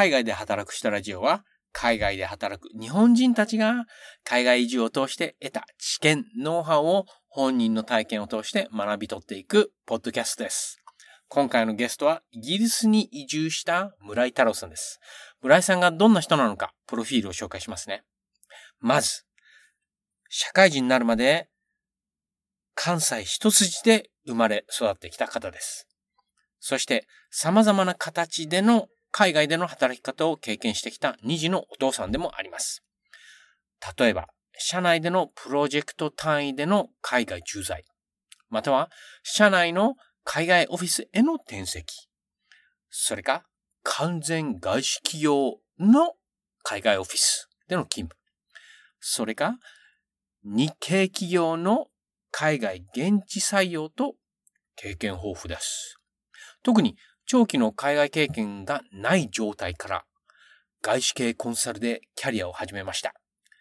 海外で働く人ラジオは、海外で働く日本人たちが海外移住を通して得た知見、ノウハウを本人の体験を通して学び取っていくポッドキャストです。今回のゲストはイギリスに移住した村井太郎さんです。村井さんがどんな人なのか、プロフィールを紹介しますね。まず、社会人になるまで関西一筋で生まれ育ってきた方です。そして様々な形での海外での働き方を経験してきた二児のお父さんでもあります。例えば、社内でのプロジェクト単位での海外駐在、または社内の海外オフィスへの転籍、それか完全外資企業の海外オフィスでの勤務、それか日系企業の海外現地採用と経験豊富です。特に長期の海外経験がない状態から外資系コンサルでキャリアを始めました。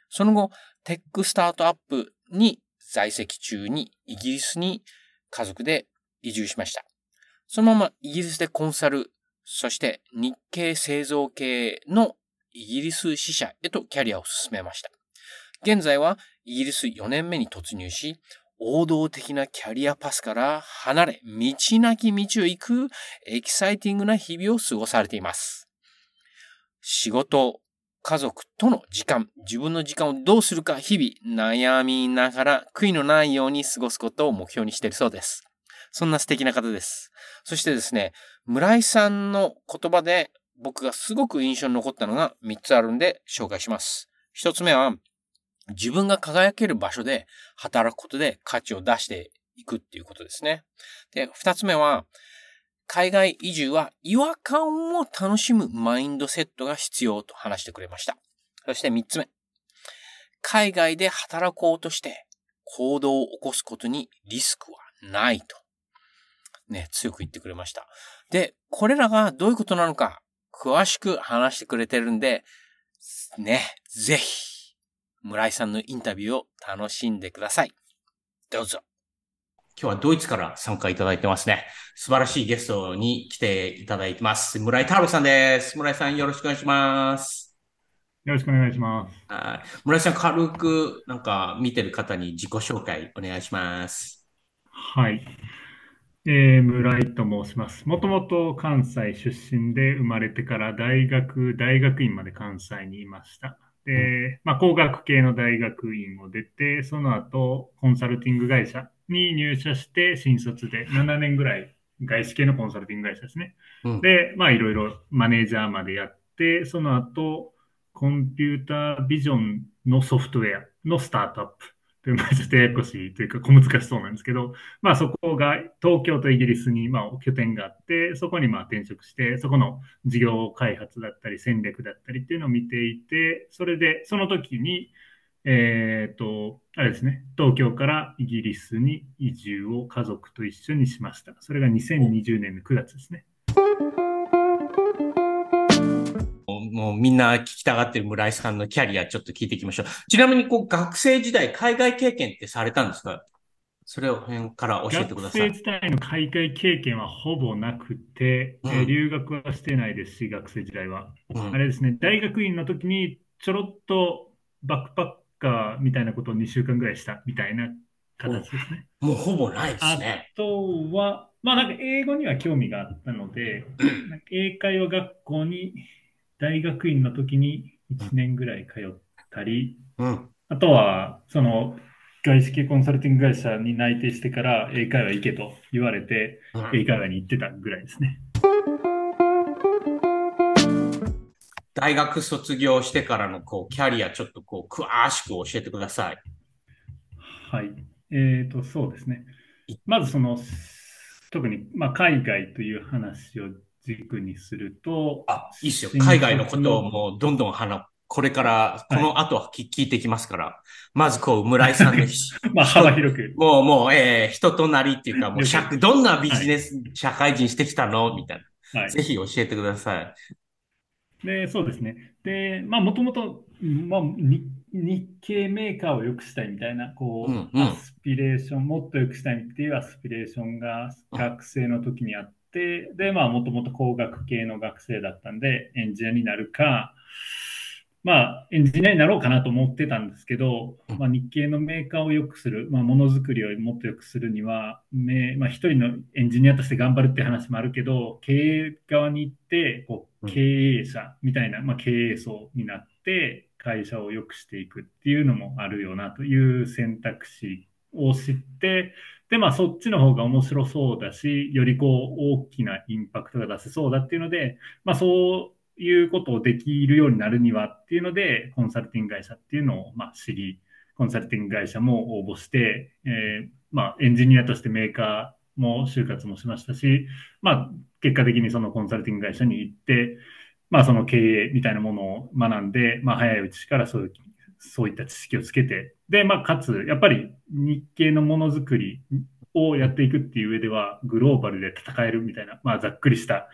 その後、テックスタートアップに在籍中にイギリスに家族で移住しました。そのままイギリスでコンサル、そして日系製造系のイギリス支社へとキャリアを進めました。現在はイギリス4年目に突入し、王道的なキャリアパスから離れ、道なき道を行くエキサイティングな日々を過ごされています。仕事、家族との時間、自分の時間をどうするか日々悩みながら悔いのないように過ごすことを目標にしているそうです。そんな素敵な方です。そしてですね、村井さんの言葉で僕がすごく印象に残ったのが3つあるんで紹介します。1つ目は、自分が輝ける場所で働くことで価値を出していくっていうことですね。で、二つ目は、海外移住は違和感を楽しむマインドセットが必要と話してくれました。そして三つ目。海外で働こうとして行動を起こすことにリスクはないと。ね、強く言ってくれました。で、これらがどういうことなのか詳しく話してくれてるんで、ね、ぜひ村井さんのインタビューを楽しんでください。どうぞ。今日はドイツから参加いただいてますね。素晴らしいゲストに来ていただいてます。村井太郎さんです。村井さんよろしくお願いします。よろしくお願いします。はい。村井さん軽くなんか見てる方に自己紹介お願いします。はい。えー、村井と申します。もともと関西出身で生まれてから大学、大学院まで関西にいました。で、まあ、工学系の大学院を出て、その後、コンサルティング会社に入社して、新卒で7年ぐらい、外資系のコンサルティング会社ですね。うん、で、まあ、いろいろマネージャーまでやって、その後、コンピュータービジョンのソフトウェアのスタートアップちょっとややこしいというか、小難しそうなんですけど、まあ、そこが東京とイギリスに、まあ、拠点があって、そこにまあ転職して、そこの事業開発だったり、戦略だったりっていうのを見ていて、それで、その時に、えっ、ー、と、あれですね、東京からイギリスに移住を家族と一緒にしました。それが2020年の9月ですね。もうみんな聞きたがってる村井さんのキャリアちょっと聞いていきましょう。ちなみにこう学生時代海外経験ってされたんですか？それを辺から教えてください。学生時代の海外経験はほぼなくて、うん、え留学はしてないですし、学生時代は。うん、あれですね、大学院の時にちょろっとバックパッカーみたいなことを2週間ぐらいしたみたいな形ですね。もうほぼないですね。あとは、まあなんか英語には興味があったので、英会話学校に大学院の時に1年ぐらい通ったり、うん、あとは、その、外資系コンサルティング会社に内定してから英会話行けと言われて、うん、英会話に行ってたぐらいですね。大学卒業してからのこうキャリア、ちょっとこう詳しく教えてください。はい。えっ、ー、と、そうですね。まずその、特に、まあ、海外という話を軸にすると。あ、いいっすよ。海外のことをもうどんどん話、これから、この後は聞,、聞いてきますから、まずこう、村井さんの まあ、幅広く。もう、もう、えー、人となりっていうか、もう、どんなビジネス、はい、社会人してきたの？みたいな、はい。ぜひ教えてください。で、そうですね。で、まあ、もともと、まあ、日系メーカーを良くしたいみたいな、こう、うんうん、アスピレーション、もっと良くしたいっていうアスピレーションが学生の時にあっって、で、まあ、もともと工学系の学生だったんで、エンジニアになるか、まあ、エンジニアになろうかなと思ってたんですけど、まあ、日系のメーカーを良くする、まあ、ものづくりをもっと良くするには、めまあ、一人のエンジニアとして頑張るって話もあるけど、経営側に行って、こううん。経営者みたいな、まあ、経営層になって、会社を良くしていくっていうのもあるよなという選択肢を知って、で、まあ、そっちの方が面白そうだし、よりこう、大きなインパクトが出せそうだっていうので、まあ、そういうことをできるようになるにはっていうので、コンサルティング会社っていうのを、まあ、知り、コンサルティング会社も応募して、えーまあ、エンジニアとしてメーカーも就活もしましたし、まあ、結果的にそのコンサルティング会社に行って、まあ、その経営みたいなものを学んで、まあ、早いうちからそういう、そういった知識をつけて、で、まあ、かつ、やっぱり日系のものづくりをやっていくっていう上では、グローバルで戦えるみたいな、まあ、ざっくりした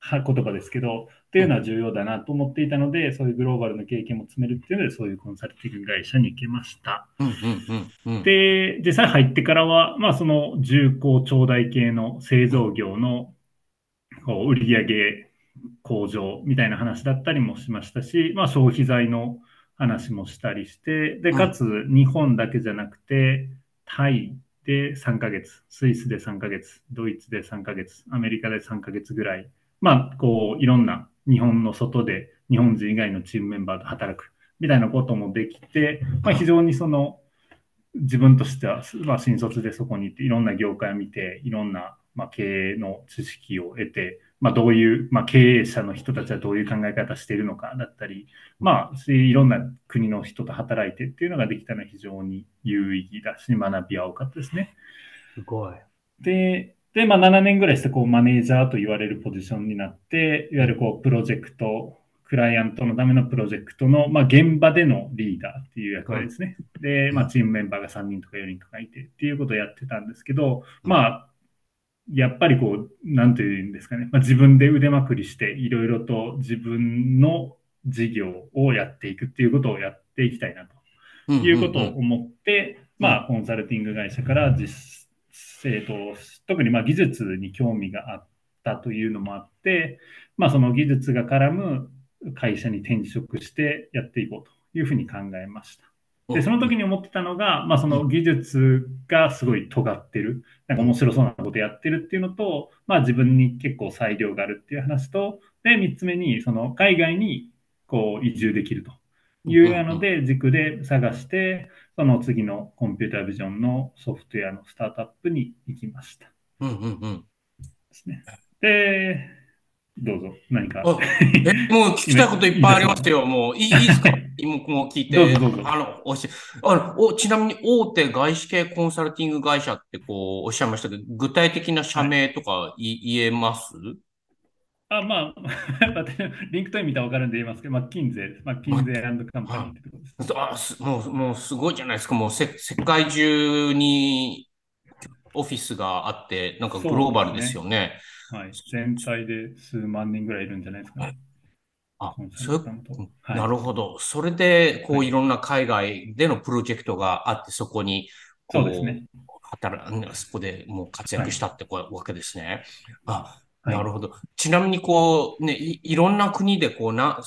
は言葉ですけど、っていうのは重要だなと思っていたので、そういうグローバルの経験も積めるっていうので、そういうコンサルティング会社に行けました。うんうんうんうん。で、実際入ってからは、まあ、その重工長大系の製造業のこう売上向上みたいな話だったりもしましたし、まあ、消費財の話もしたりして、で、かつ日本だけじゃなくて、タイで3ヶ月、スイスで3ヶ月、ドイツで3ヶ月、アメリカで3ヶ月ぐらい、まあ、こう、いろんな日本の外で日本人以外のチームメンバーと働くみたいなこともできて、まあ、非常にその、自分としては、まあ、新卒でそこに行って、いろんな業界を見て、いろんな、まあ、経営の知識を得て、まあ、どういう、まあ、経営者の人たちはどういう考え方しているのかだったり、まあ、いろんな国の人と働いてっていうのができたのは非常に有意義だし、学びは多かったですね。すごい。で、で、まあ、7年ぐらいして、こう、マネージャーと言われるポジションになって、いわゆるこう、プロジェクト、クライアントのためのプロジェクトの、まあ、現場でのリーダーっていう役割ですね。で、まあ、チームメンバーが3人とか4人とかいてっていうことをやってたんですけど、まあ、やっぱりこう、なんていうんですかね、まあ、自分で腕まくりして、いろいろと自分の事業をやっていくっていうことをやっていきたいなと。いうことを思って、まあ、コンサルティング会社から実生と、特にまあ技術に興味があったというのもあって、まあ、その技術が絡む会社に転職してやっていこうというふうに考えました。で、その時に思ってたのが、まあ、その技術がすごい尖ってる、なんか面白そうなことやってるっていうのと、まあ、自分に結構裁量があるっていう話と、で、三つ目に、その海外にこう移住できるというので、軸で探して、その次のコンピュータービジョンのソフトウェアのスタートアップに行きました。うんうんうん。ですね。で、どうぞ、何か。あえ、もう聞きたいこといっぱいありますよ。もういいいいですか？今もう聞いて。どうぞどうぞあの、おし、あの、お、ちなみに大手外資系コンサルティング会社ってこうおっしゃいましたけど、具体的な社名とかい言えます？あ、まあ、LinkedIn 見たら分かるんで言いますけど、マッキンゼ。マッキンゼーカンパニーってとこです。あすもう、もうすごいじゃないですか。もうせ世界中にオフィスがあって、なんかグローバルですよね。はい。全体で数万人ぐらいいるんじゃないですかね。あそういうはいなるほど。それで、こう、はいいろんな海外でのプロジェクトがあって、そこに、こそうですね。働そこでもう活躍したってこうわけですね。あ、はいなるほど。ちなみにこうね、い、いろんな国でこうな、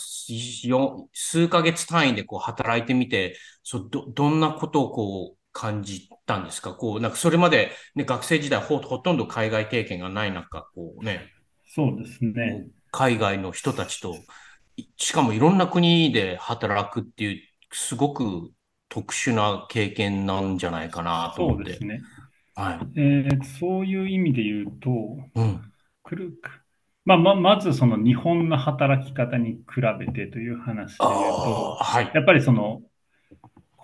よ数ヶ月単位でこう働いてみて、そう、ど、どんなことをこう感じたんですか？こう、なんかそれまでね、学生時代ほ、ほとんど海外経験がない中、こうね、そうですね。海外の人たちと、いしかもいろんな国で働くっていう、すごく特殊な経験なんじゃないかなと思って。そうですね。はい。えーそういう意味で言うと、うん。くるくまあ、ま、まずその日本の働き方に比べてという話で言うとはい。やっぱりその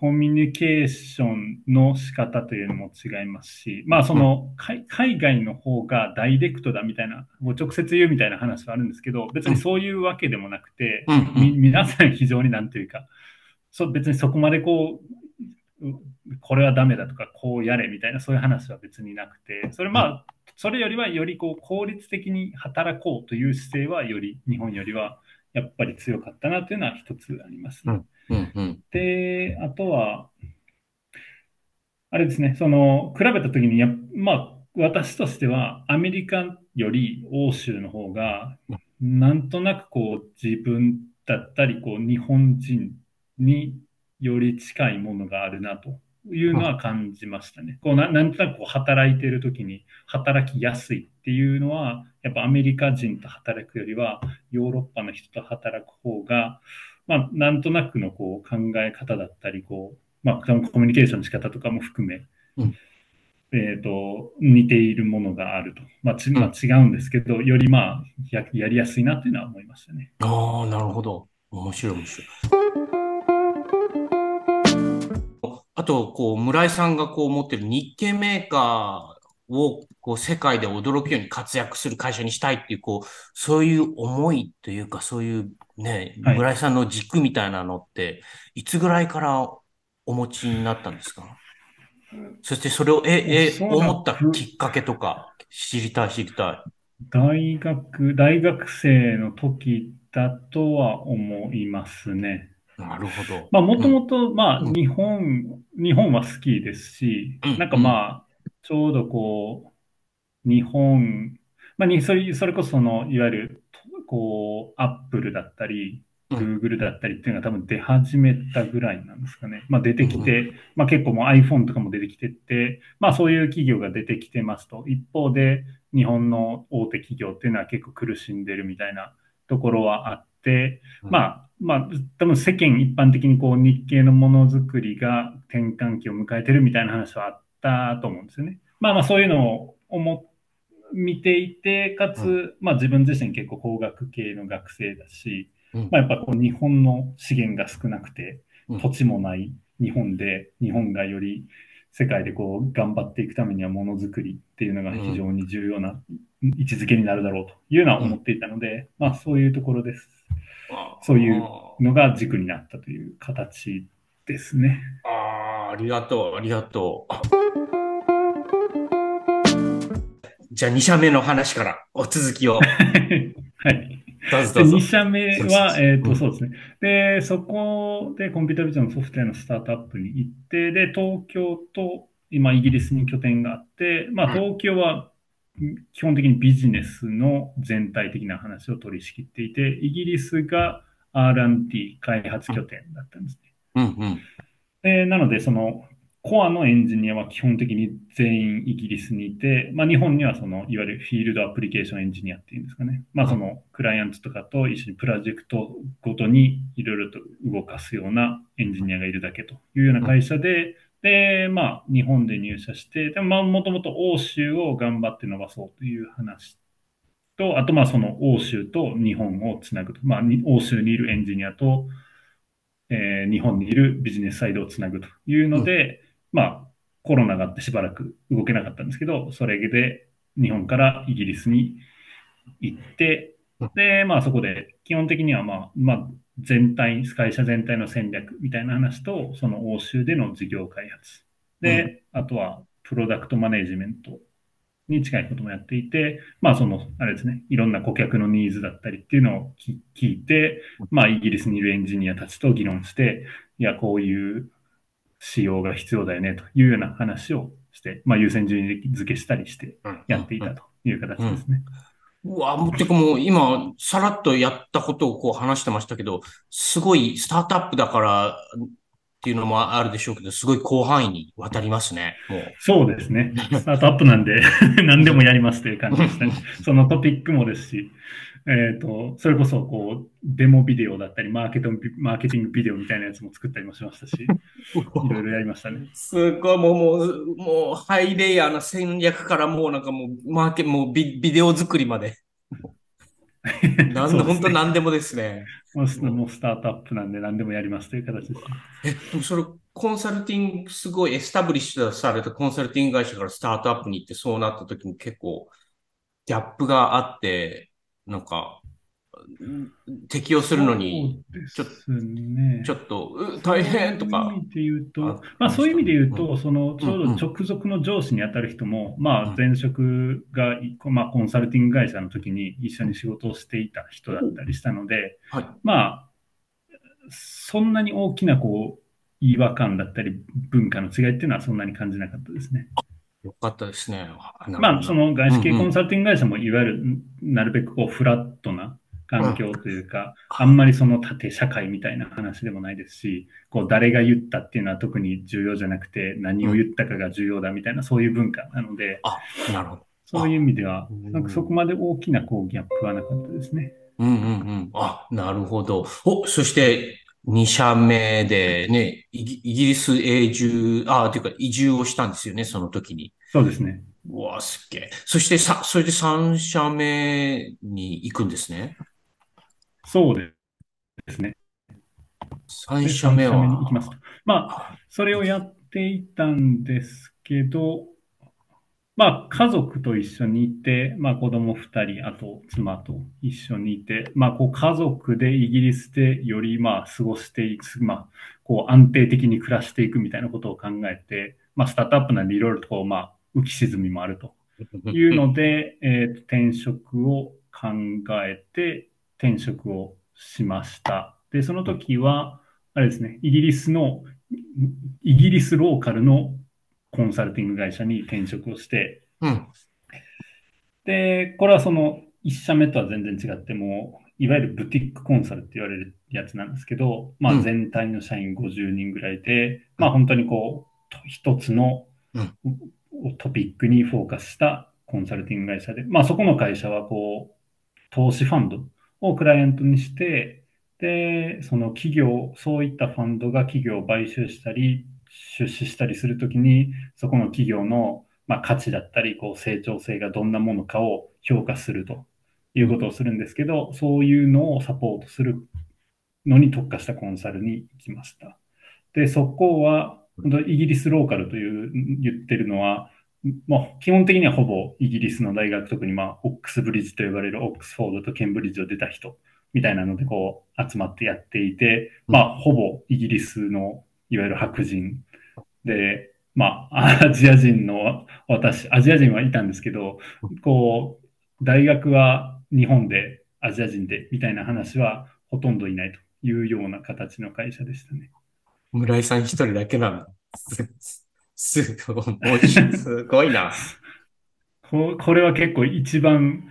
コミュニケーションの仕方というのも違いますし、まあその海海外の方がダイレクトだみたいな、もう直接言うみたいな話はあるんですけど、別にそういうわけでもなくて、うん皆さん非常になんというか、そう別にそこまでこう、うこれはダメだとか、こうやれみたいな、そういう話は別になくて、それまあ、それよりはよりこう効率的に働こうという姿勢は、より日本よりはやっぱり強かったなというのは一つありますね。うんうん。で、あとは、あれですね、その、比べたときにや、まあ、私としては、アメリカより欧州の方が、なんとなくこう自分だったり、こう日本人により近いものがあるなというのは感じましたね。こうななんとなくこう働いている時に働きやすいっていうのは、やっぱアメリカ人と働くよりは、ヨーロッパの人と働く方が、まあ、なんとなくのこう考え方だったり、こう、まあ、コミュニケーションの仕方とかも含め、うんえっ、と、似ているものがあると。まあ、ちまあ、違うんですけど、よりまあや、やりやすいなっていうのは思いましたね。ああ、なるほど。面白い面白い。あと、こう、村井さんがこう持ってる日系メーカーをこう世界で驚くように活躍する会社にしたいっていう、こう、そういう思いというか、そういうね、はい村井さんの軸みたいなのって、いつぐらいからお持ちになったんですか？そしてそれを、え、え、思ったきっかけとか、知りたい、知りたい。大学、大学生の時だとは思いますね。なるほど。まあ、もともと、まあ、うん日本、日本は好きですしうん、なんかまあ、ちょうどこう、日本、まあ、にそれ、それこそその、いわゆる、こう、アップルだったり、うん Google だったりっていうのが多分出始めたぐらいなんですかね。まあ出てきて、まあ結構もう iPhone とかも出てきてって、まあそういう企業が出てきてますと。一方で日本の大手企業っていうのは結構苦しんでるみたいなところはあって、うんまあ、まあ、多分世間一般的にこう日系のものづくりが転換期を迎えてるみたいな話はあったと思うんですよね。まあまあそういうのを思見ていて、かつ、うまあ自分自身結構工学系の学生だし、うんまあやっぱこう日本の資源が少なくてうん、土地もない日本で、日本がより世界でこう頑張っていくためにはものづくりっていうのが非常に重要な位置づけになるだろうというのは思っていたので、まあそういうところです。そういうのが軸になったという形ですね。ああ、ありがとう、ありがとう。じゃあ、2社目の話からお続きを。はい。で、どうぞどうぞ2。社目は、えっ、と、うんそうですね。で、そこでコンピュータービジョンのソフトウェアのスタートアップに行って、で、東京と今イギリスに拠点があって、まあ、うん東京はん基本的にビジネスの全体的な話を取り仕切っていて、イギリスが R&D 開発拠点だったんですね。うんうん。でなので、そのコアのエンジニアは基本的に全員イギリスにいて、まあ、日本にはそのいわゆるフィールドアプリケーションエンジニアっていうんですかね。まあ、そのクライアントとかと一緒にプロジェクトごとにいろいろと動かすようなエンジニアがいるだけというような会社で、で、まあ、日本で入社して、でまあ、もともと欧州を頑張って伸ばそうという話と、あと、まあ、その欧州と日本をつなぐと。まあ、欧州にいるエンジニアと、えー日本にいるビジネスサイドをつなぐというので、まあ、コロナがあってしばらく動けなかったんですけど、それで日本からイギリスに行ってうん、で、まあそこで基本的にはまあ、まあ全体、会社全体の戦略みたいな話と、その欧州での事業開発。で、あとはプロダクトマネジメントに近いこともやっていて、まあその、あれですね、いろんな顧客のニーズだったりっていうのを聞いて、まあイギリスにいるエンジニアたちと議論して、いや、こういう仕様が必要だよねというような話をして、まあ優先順位付けしたりしてやっていたという形ですね。うわ、もうてかもう今、さらっとやったことをこう話してましたけど、すごいスタートアップだからっていうのもあるでしょうけど、すごい広範囲にわたりますね。もう。そうですね。スタートアップなんで 何でもやりますという感じですね。そのトピックもですし、えっ、と、それこそこう、デモビデオだったり、マーケット、マーケティングビデオみたいなやつも作ったりもしましたし、いろいろやりましたね。すごい、もう、もう、もう、ハイレイヤーな戦略からもうなんかもう、マーケ、もうビ、ビデオ作りまで。なんで、本当何でもですね。もうスもうスタートアップなんで何でもやりますという形です。え、でもそれ、コンサルティング、すごいエスタブリッシュされたコンサルティング会社からスタートアップに行ってそうなった時も結構、ギャップがあって、なんか、うん適用するのに、そうですね。ちょっと、う大変とかそういう意。味で言うとあ、まあそういう意味で言ううと、そのちょうど直属の上司に当たる人も、まうんあ前職が、まあコンサルティング会社の時に一緒に仕事をしていた人だったりしたので、はい。まあ、そんなに大きなこう、違和感だったり文化の違いっていうのはそんなに感じなかったですね。よかったですね。まあ、その外資系コンサルティング会社も、いわゆる、なるべくこう、フラットな環境というか、あんまりその縦社会みたいな話でもないですし、こう、誰が言ったっていうのは特に重要じゃなくて、何を言ったかが重要だみたいな、そういう文化なので、あ、なるほど。そういう意味では、なんかそこまで大きなこうギャップはなかったですね。うんうんうん。あ、なるほど。お、そして、2社目でね、イギリス永住、あ、というか移住をしたんですよね、その時に。そうですね。うわ、すっげえ。そしてさ、それで3社目に行くんですね。そうですね。3社目は。3社目に行きます。まあ、それをやっていたんですけど、まあ、家族と一緒にいて、まあ、子供2人、あと妻と一緒にいて、まあ、こう家族でイギリスでよりまあ過ごしていく、まあ、こう安定的に暮らしていくみたいなことを考えて、まあ、スタートアップなんでいろいろとこう、まあ、浮き沈みもあるというので、えー、転職を考えて、転職をしました。で、その時は、あれですね、イギリスの、イギリスローカルのコンサルティング会社に転職をして、うん、で、これはその1社目とは全然違っても、いわゆるブティックコンサルって言われるやつなんですけど、まあ全体の社員50人ぐらいで、うん、まあ本当にこう、一つのトピックにフォーカスしたコンサルティング会社で、まあそこの会社はこう、投資ファンドをクライアントにして、で、その企業、そういったファンドが企業を買収したり、出資したりするときに、そこの企業の、まあ、価値だったり、こう成長性がどんなものかを評価するということをするんですけど、そういうのをサポートするのに特化したコンサルに行きました。で、そこは、イギリスローカルという言ってるのは、まあ、基本的にはほぼイギリスの大学、特にまあ、オックスブリッジと呼ばれるオックスフォードとケンブリッジを出た人みたいなのでこう集まってやっていて、まあ、ほぼイギリスのいわゆる白人で、まあ、アジア人の私、アジア人はいたんですけど、こう、大学は日本でアジア人でみたいな話はほとんどいないというような形の会社でしたね。村井さん一人だけなの。すごい、すごいな。ここれは結構一番、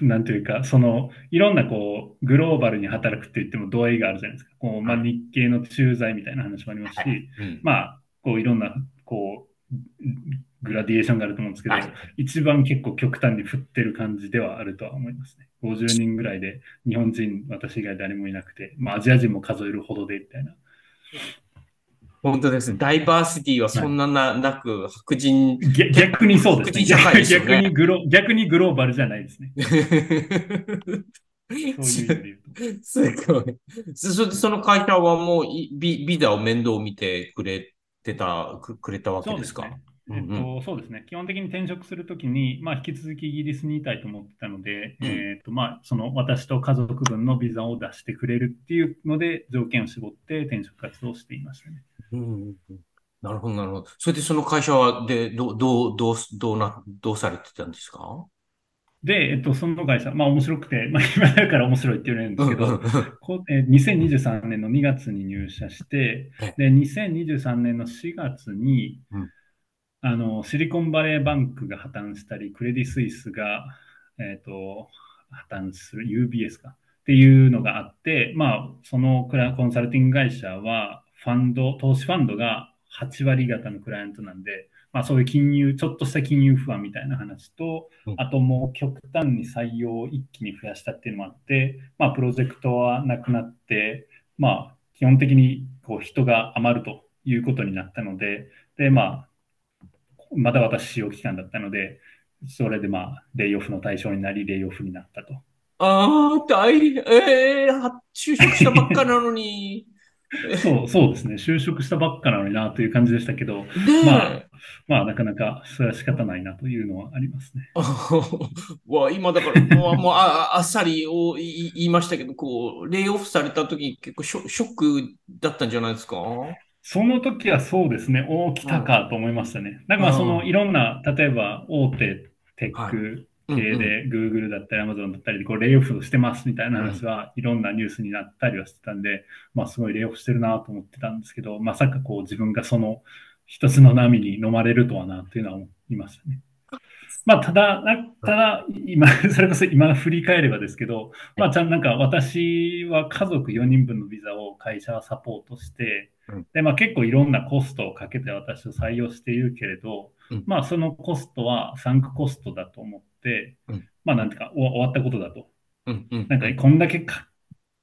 なんというか、その、いろんなこう、グローバルに働くって言っても度合いがあるじゃないですか。こう、まあ、日系の駐在みたいな話もありますし、はいうん、まあ、こう、いろんな、こう、グラディエーションがあると思うんですけど、はい、一番結構極端に振ってる感じではあるとは思いますね。50人ぐらいで、日本人、私以外誰もいなくて、まあ、アジア人も数えるほどで、みたいな。本当ですね。ダイバーシティはそんなな,、なく、白人。逆にそうですね。逆にグロ。逆にグローバルじゃないですね。そういう意味で言うと。す ごい。そその会社はもうビビザを面倒見てくれてた、くくれたわけですか？えっと、そうですね。基本的に転職するときに、まあ、引き続きイギリスにいたいと思ってたので、うん、えっと、まあ、その私と家族分のビザを出してくれるっていうので、条件を絞って転職活動をしていましたね。うん、なるほど、なるほど。それでその会社は、で、どう、どう、どう、どうな、どうされてたんですか？で、えっと、その会社、まあ面白くて、まあ今だから面白いって言われるんですけど、こえ2023年の2月に入社して、で、2023年の4月に、うん、あの、シリコンバレーバンクが破綻したり、クレディ・スイスが、えっ、と、破綻する UBS かっていうのがあって、まあ、そのクラコンサルティング会社は、ファンド、投資ファンドが8割方のクライアントなんで、まあそういう金融、ちょっとした金融不安みたいな話と、あともう極端に採用を一気に増やしたっていうのもあって、まあプロジェクトはなくなって、まあ基本的にこう人が余るということになったので、で、まあ、まだ私使用期間だったので、それでまあ、レイオフの対象になり、レイオフになったと。ああ、大変、ええー、就職したばっかなのに。そう、そうですね。就職したばっかなのになという感じでしたけど、まあ、まあ、なかなかそれは仕方ないなというのはありますね。わ今だから、もうああっさりを言いましたけど、こう、レイオフされた時結構ショショックだったんじゃないですか？その時はそうですね、大きたかと思いましたね。だからそのいろんな、例えば大手テック、系で、Google だったり Amazon だったりで、こう、レイオフしてますみたいな話はいろんなニュースになったりはしてたんで、まあ、すごいレイオフしてるなと思ってたんですけど、まさかこう、自分がその、一つの波に飲まれるとはな、というのは思いましたね。まあ、ただ、ただ、今、それこそ今振り返ればですけど、まあ、ちゃんなんか私は家族4人分のビザを会社はサポートして、で、まあ結構いろんなコストをかけて私を採用しているけれど、まあそのコストはサンクコストだと思って、まあなんていうか終わったことだと。なんかこんだけか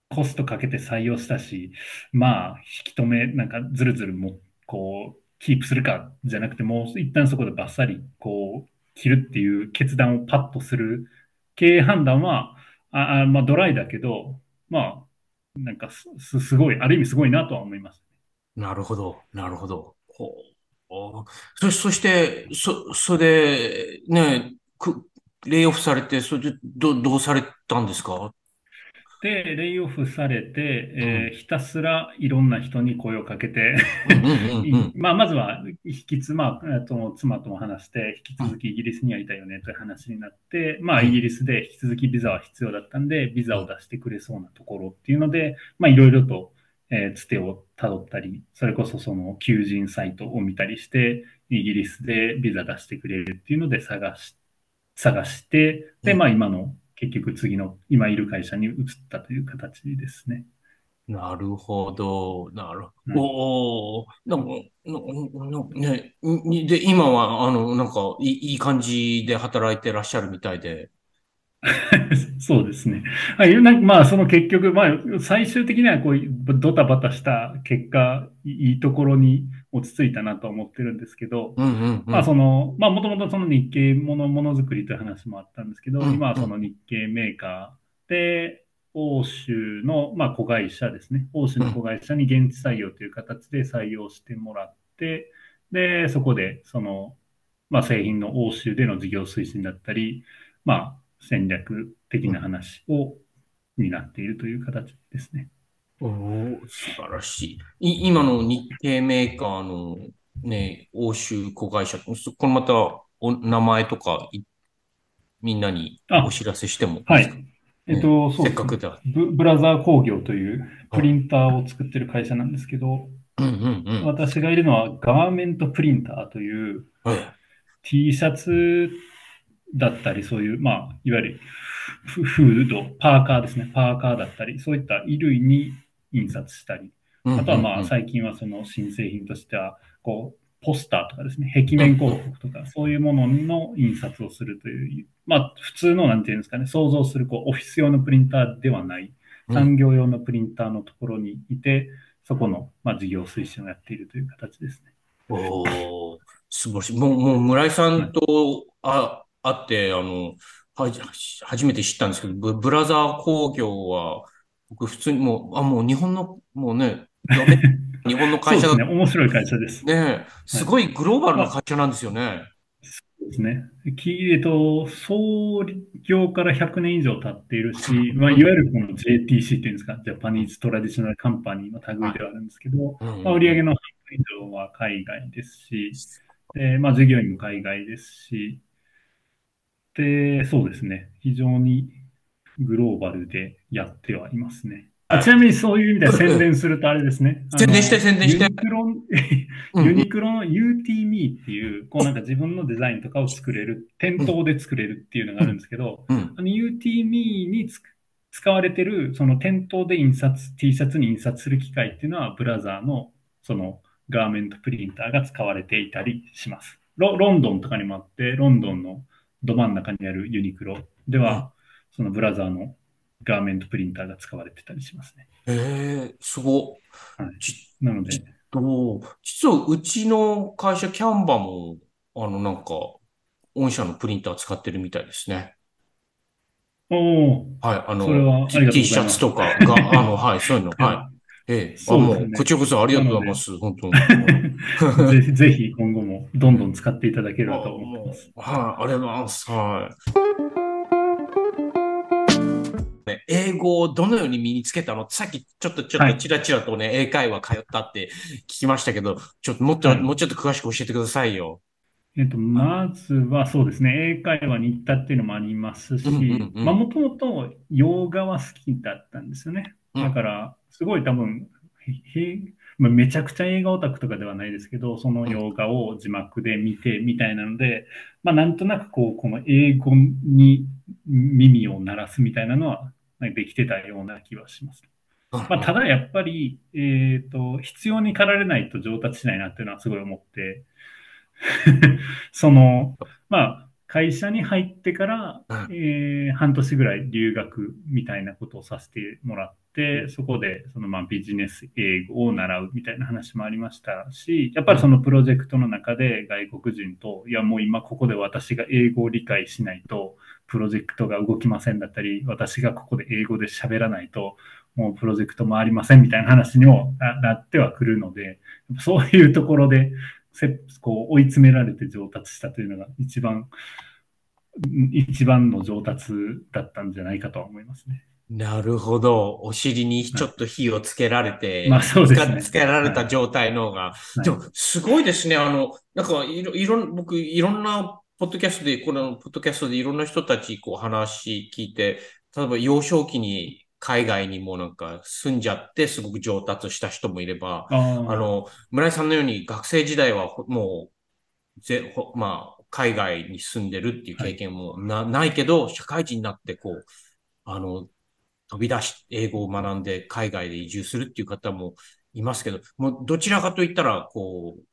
コストかけて採用したし、まあ引き止め、なんかずるずるもこう、キープするかじゃなくて、もう一旦そこでバッサリこう切るっていう決断をパッとする経営判断は、ああまあ、ドライだけど、まあ、なんかす、すごい、ある意味すごいなとは思います。なるほど、なるほど。ほうそそして、そ、それ、ね、く、レイオフされて、それで、ど、どうされたんですか？で、レイオフされて、えー、ひたすらいろんな人に声をかけて まあ、まずは、引きつ、まあ、と妻とも話して、引き続きイギリスにはいたよねという話になって、まあ、イギリスで引き続きビザは必要だったんで、ビザを出してくれそうなところっていうので、まあ、いろいろと、えー、つてをたどったり、それこそその求人サイトを見たりして、イギリスでビザ出してくれるっていうので探し、探して、で、まあ、今の結局次の今いる会社に移ったという形ですね。なるほど、なるほど。おお、なんか、ね、で、今は、あの、なんかいい、いい感じで働いてらっしゃるみたいで。そうですね。はい、なんかまあ、その結局、まあ、最終的にはこう、ドタバタした結果、いいところに落ち着いたなと思ってるんですけど、まあ、その、まあ、もともとその日系ものものづくりという話もあったんですけど、うんうん、今はその日系メーカーで、欧州の、まあ、子会社ですね。欧州の子会社に現地採用という形で採用してもらって、で、そこで、その、まあ、製品の欧州での事業推進だったり、まあ、戦略的な話を、になっているという形ですね。おお素晴らしい。い今の日系メーカーのね、欧州子会社、これまたお名前とかみんなにお知らせしてもはい。えっと、そうせっかくだブ。ブラザー工業というプリンターを作ってる会社なんですけど、うんうんうん、私がいるのはガーメントプリンターという、はい、T シャツだったり、そういう、まあ、いわゆるフード、パーカーですね、パーカーだったり、そういった衣類に印刷したり、あとはまあ、最近はその新製品としては、こう、ポスターとかですね、壁面広告とか、そういうものの印刷をするという、まあ、普通の、なんていうんですかね、想像する、こう、オフィス用のプリンターではない、産業用のプリンターのところにいて、そこの、まあ、事業推進をやっているという形ですね。おお素晴らしい。もう、もう村井さんと、あ、会って、あの、は初めて知ったんですけど、ブブラザー工業は、僕普通にもう、あ、もう日本の、もうね、日本の会社だね。面白い会社です。ねすごいグローバルな会社なんですよね。はい、そうですね。きえっと、創業から100年以上経っているし、まあ、いわゆるこの JTC っていうんですか、ジャパニーズトラディショナルカンパニーの類ではあるんですけど、まあ、売上の半分以上は海外ですし、でまあ、従業員も海外ですし、で、そうですね。非常にグローバルでやってはいますね。あちなみにそういう意味で宣伝するとあれですね。宣伝して、宣伝して。ユニクロ ユニクロの UTME っていう、こうなんか自分のデザインとかを作れる、店頭で作れるっていうのがあるんですけど、あの UTME に使われてる、その店頭で印刷、T シャツに印刷する機械っていうのは、ブラザーの、そのガーメントプリンターが使われていたりします。ロロンドンとかにもあって、ロンドンのど真ん中にあるユニクロでは、そのブラザーのガーメントプリンターが使われてたりしますね。へえ、すご。はい。なので。と、実はうちの会社キャンバも、あの、なんか、御社のプリンター使ってるみたいですね。おお。はい、あの、T シャツとかが、あの、はい、そういうの、はい。ええ、あ、もう、こちらこそありがとうございます。本当に。ぜひ、ぜひ今後もどんどん使っていただければと思ってます。はい、ありがとうございます。はい。英語をどのように身につけたの？さっきちょっとちょっとちらちらとね、はい、英会話通ったって聞きましたけど、ちょっともっと、はい、もうちょっと詳しく教えてくださいよ。えっと、まずはそうですね、英会話に行ったっていうのもありますし、まあもともと洋画は好きだったんですよね。だから、すごい多分、まあ、めちゃくちゃ映画オタクとかではないですけど、その洋画を字幕で見てみたいなので、まあ、なんとなくこう、この英語に耳を鳴らすみたいなのはできてたような気はします。まあ、ただやっぱり、えっ、ー、と、必要に駆られないと上達しないなっていうのはすごい思って、その、まあ、会社に入ってから、えー、半年ぐらい留学みたいなことをさせてもらって、そこでそのまあビジネス英語を習うみたいな話もありましたし、やっぱりそのプロジェクトの中で外国人と、いやもう今ここで私が英語を理解しないと、プロジェクトが動きませんだったり、私がここで英語で喋らないと、もうプロジェクト回りませんみたいな話にもなってはくるので、そういうところでこう追い詰められて上達したというのが一番、一番の上達だったんじゃないかとは思いますね。なるほど。お尻にちょっと火をつけられて、まあそうですね。つけられた状態のが。はい、でも、すごいですね。あの、なんか、いろ、いろ、僕、いろんなポッドキャストで、このポッドキャストでいろんな人たち、こう話聞いて、例えば幼少期に海外にもなんか住んじゃってすごく上達した人もいれば、あの、村井さんのように学生時代はもう、ぜ、まあ、海外に住んでるっていう経験もなはい、ないけど、社会人になってこう、あの、飛び出し、英語を学んで海外で移住するっていう方もいますけど、もうどちらかといったら、こう、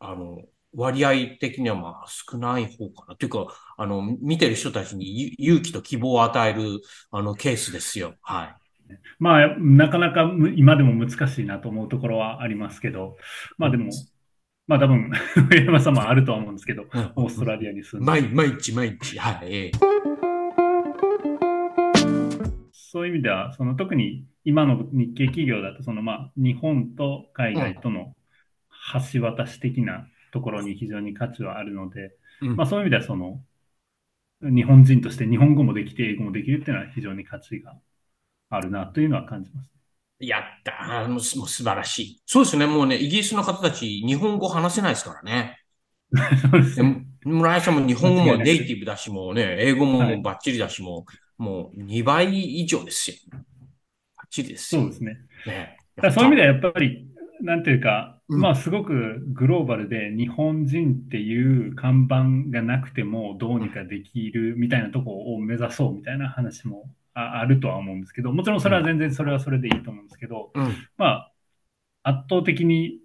あの、割合的にはまあ少ない方かな。というか、あの、見てる人たちに勇気と希望を与える、あの、ケースですよ。はい。まあ、なかなか今でも難しいなと思うところはありますけど、まあでも、まあ多分、上山さんもあるとは思うんですけど、うん、オーストラリアに住んで。毎毎日毎日、はい。そういう意味では、その特に今の日系企業だと、そのまあ日本と海外との橋渡し的なところに非常に価値はあるので、うん、まあ、そういう意味ではその日本人として日本語もできて英語もできるっていうのは非常に価値があるなというのは感じます。やったもう素晴らしい。そうですね。もうね、イギリスの方たち、日本語話せないですからね。そうですね。村井さんも日本語もネイティブだし、もうね、英語もバッチリだし、もう、もう2倍以上ですよ。ですよ。そうですね。ねそういう意味ではやっぱりなんていうか、まあすごくグローバルで日本人っていう看板がなくてもどうにかできるみたいなとこを目指そうみたいな話もあるとは思うんですけど、もちろんそれは全然それはそれでいいと思うんですけど、うん、まあ圧倒的に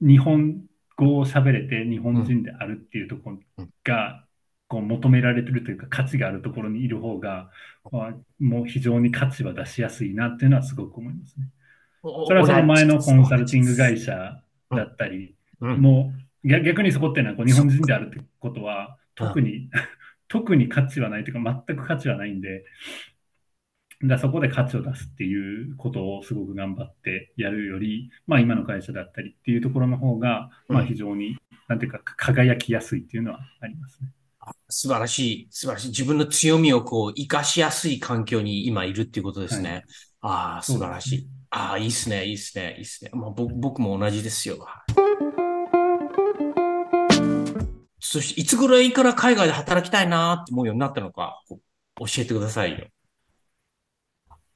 日本語を喋れて日本人であるっていうところが、こう求められてるというか価値があるところにいる方が、もう非常に価値は出しやすいなっていうのはすごく思いますね。それはその前のコンサルティング会社だったり、もう逆にそこっていうのはこう日本人であるってことは、特に、特に価値はないというか、全く価値はないんで、だそこで価値を出すっていうことをすごく頑張ってやるより、まあ今の会社だったりっていうところの方が、まあ非常に、なんていうか輝きやすいっていうのはありますね。素晴らしい、素晴らしい。自分の強みをこう、活かしやすい環境に今いるっていうことですね。はい、ああ、素晴らしい。ああ、いいっすね、いいっすね、いいっすね。まあ、僕僕も同じですよ。そして、いつぐらいから海外で働きたいなって思うようになったのか、教えてくださいよ。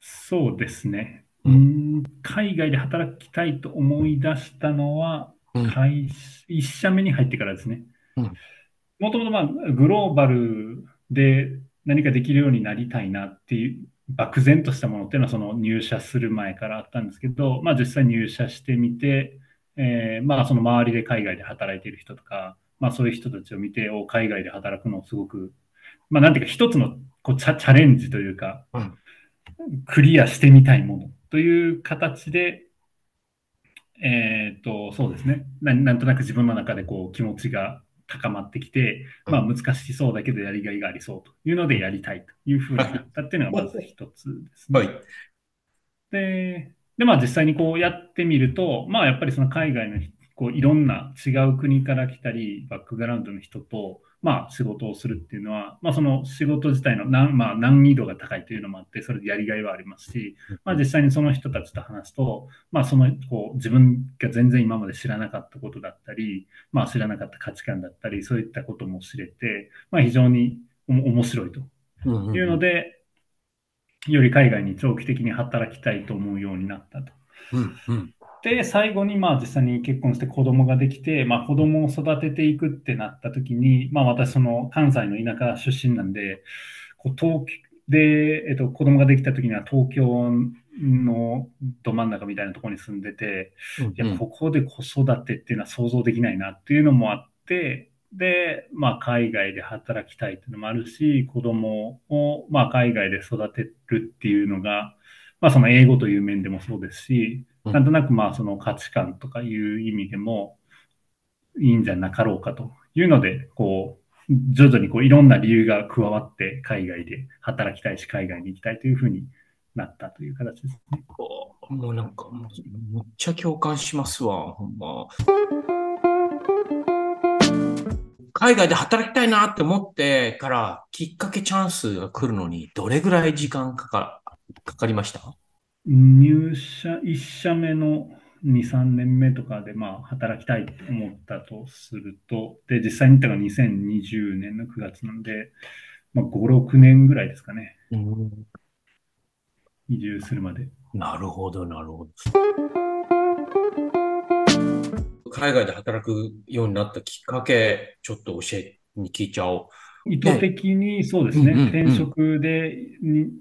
そうですね。うん、海外で働きたいと思い出したのは、うん、一社目に入ってからですね。もともとまあグローバルで何かできるようになりたいなっていう漠然としたものっていうのはその入社する前からあったんですけど、まあ、実際入社してみて、えー、まあその周りで海外で働いている人とか、まあ、そういう人たちを見てお海外で働くのをすごく、まあ、なんていうか一つのこうチャチャレンジというか、うん、クリアしてみたいものという形で、えっ、とそうですね。ななんとなく自分の中でこう気持ちが高まってきて、まあ難しそうだけどやりがいがありそうというのでやりたいというふうになったっていうのがまず一つですね。はい。で、でまあ実際にこうやってみると、まあやっぱりその海外のこういろんな違う国から来たり、バックグラウンドの人と、まあ仕事をするっていうのは、まあその仕事自体の難,、まあ、難易度が高いというのもあって、それでやりがいはありますし、まあ実際にその人たちと話すと、まあそのこう自分が全然今まで知らなかったことだったり、まあ知らなかった価値観だったり、そういったことも知れて、まあ非常に面白いというので、より海外に長期的に働きたいと思うようになったと。うんうんで、最後にまあ実際に結婚して子供ができて、まあ子供を育てていくってなった時に、まあ私その関西の田舎出身なんで、こう東で、えっと、子供ができた時には東京のど真ん中みたいなところに住んでて、いや、ここで子育てっていうのは想像できないなっていうのもあって、で、まあ、海外で働きたいっていうのもあるし、子供を、まあ、海外で育てるっていうのが、まあ、その英語という面でもそうですし、なんとなくまあ、その価値観とかいう意味でもいいんじゃなかろうかというので、こう、徐々にこういろんな理由が加わって海外で働きたいし、海外に行きたいというふうになったという形ですね。もうなんか、めっちゃ共感しますわ、ほんま。海外で働きたいなって思ってから、きっかけチャンスが来るのに、どれぐらい時間かかかかりました？入社1社目の2、3年目とかで、まあ、働きたいと思ったとすると、で、実際に行ったのが2020年の9月なんで、まあ、5、6年ぐらいですかね。移住するまで。なるほど、なるほど。海外で働くようになったきっかけ、ちょっと教えに聞いちゃおう。意図的にそうですね、転職で、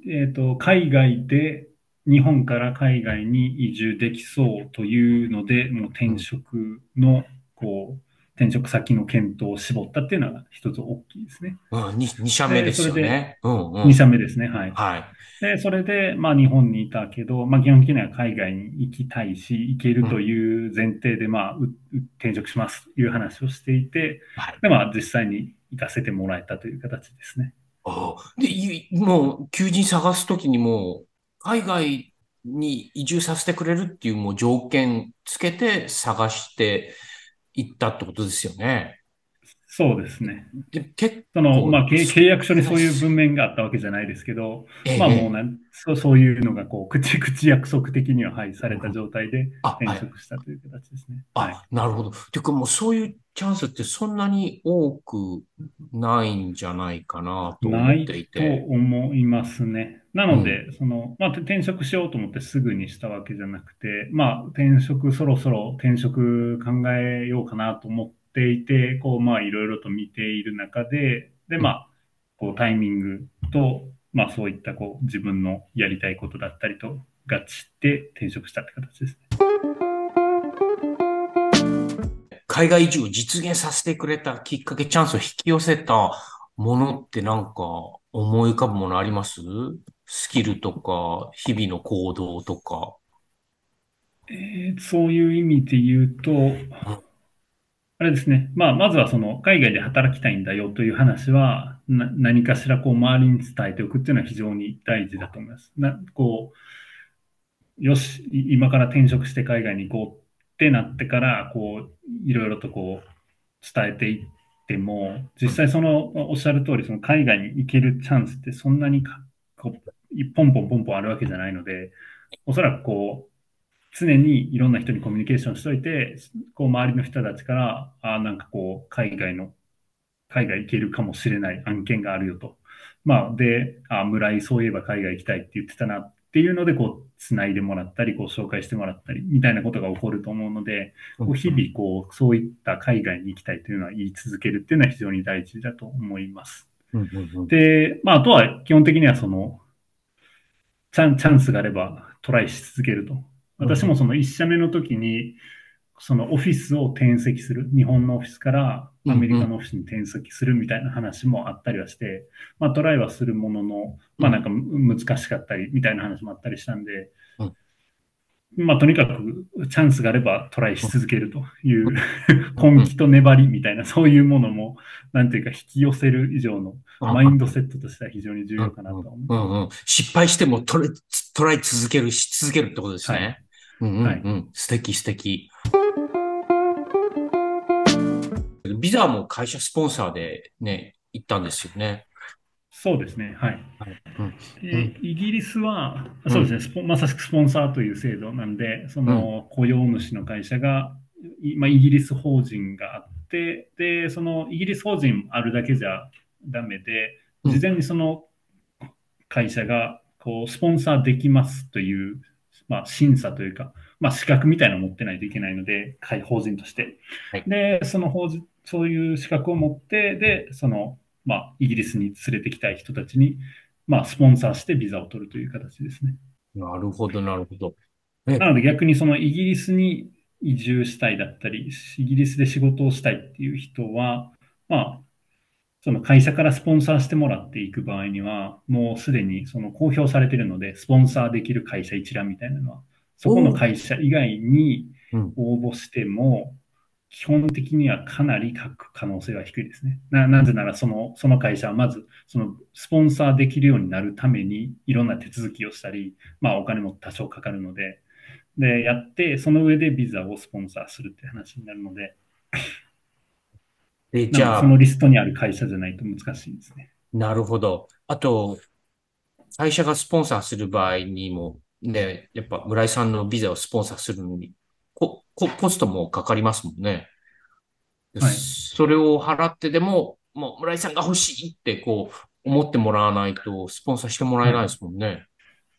えっ、ー、と、海外で日本から海外に移住できそうというので、もう転職の、こう、転職先の検討を絞ったっていうのが一つ大きいですね。うん、2, 社目ですよね。うんうん、2社目ですね。はい。はい。で、それで、まあ日本にいたけど、まあ基本的には海外に行きたいし、行けるという前提で、まあ、うん、転職しますという話をしていて、はい、で、まあ実際に行かせてもらえたという形ですね。ああ。で、もう、求人探すときにも、海外に移住させてくれるっていうもう条件つけて探していったってことですよね。そうですね。で結その、まあ、契約書にそういう文面があったわけじゃないですけど、えまあもうなそうそういうのがこう、口口約束的には、はい、された状態で転職したという形ですね。はい、あ、なるほど。ていうかもうそういうチャンスってそんなに多くないんじゃないかなと思っていて。ないと思いますね。なので、うん、その、まあ、転職しようと思ってすぐにしたわけじゃなくて、まあ、転職、そろそろ転職考えようかなと思っていて、こう、まあ、いろいろと見ている中で、で、まあ、こう、タイミングと、まあ、そういったこう自分のやりたいことだったりと合致して転職したって形ですね。海外移住を実現させてくれたきっかけ、チャンスを引き寄せたものってなんか思い浮かぶものあります？スキルとか、日々の行動とか。えー、そういう意味で言うと、あれですね。まあ、まずはその、海外で働きたいんだよという話は、な何かしらこう、周りに伝えておくっていうのは非常に大事だと思います。な、こう、よし、今から転職して海外に行こうってなってから、こう、いろいろとこう、伝えていっても、実際その、おっしゃる通り、その海外に行けるチャンスってそんなにか、こう、ポンポンポンポンあるわけじゃないので、おそらくこう、常にいろんな人にコミュニケーションしといて、こう周りの人たちから、あなんかこう、海外の、海外行けるかもしれない案件があるよと。まあ、で、あ村井そういえば海外行きたいって言ってたなっていうので、こう、つないでもらったり、こう、紹介してもらったり、みたいなことが起こると思うので、こう日々、こう、そういった海外に行きたいというのは言い続けるっていうのは非常に大事だと思います。で、まあ、あとは基本的にはその、チャンチャンスがあればトライし続けると。私もその1社目の時に、そのオフィスを転籍する、日本のオフィスからアメリカのオフィスに転籍するみたいな話もあったりはして、まあトライはするものの、まあなんか難しかったりみたいな話もあったりしたんで、まあとにかくチャンスがあればトライし続けるという根気と粘りみたいなそういうものも、なんていうか引き寄せる以上のマインドセットとしては非常に重要かなと思います。うんうん、失敗してもトライトライ続けるし続けるってことですね。はいうんうん、はい、素敵素敵。ビザも会社スポンサーでね、行ったんですよね。そうですね。はい。はい。うん。イギリスは、そうですね、まさしくスポンサーという制度なんで、その雇用主の会社が、まあ、イギリス法人があって、で、そのイギリス法人あるだけじゃダメで、事前にその会社がこうスポンサーできますというまあ、審査というか、まあ、資格みたいなのを持ってないといけないので、会法人として。はいで、その法人、そういう資格を持って、で、その、まあ、イギリスに連れてきたい人たちに、まあ、スポンサーしてビザを取るという形ですね。なるほど、なるほど。なので逆にそのイギリスに移住したいだったり、イギリスで仕事をしたいっていう人は、まあ、その会社からスポンサーしてもらっていく場合には、もうすでにその公表されているので、スポンサーできる会社一覧みたいなのは、そこの会社以外にうん応募しても、基本的にはかなり書く可能性は低いですね。な、なぜならその、その会社はまず、そのスポンサーできるようになるために、いろんな手続きをしたり、まあお金も多少かかるので、で、やって、その上でビザをスポンサーするって話になるので、で、じゃあそ、のリストにある会社じゃないと難しいですね。なるほど。あと、会社がスポンサーする場合にも、ね、やっぱ村井さんのビザをスポンサーするのに、こ、こ、コストもかかりますもんね。はいそれを払ってでも、もう村井さんが欲しいってこう、思ってもらわないと、スポンサーしてもらえないですもんね。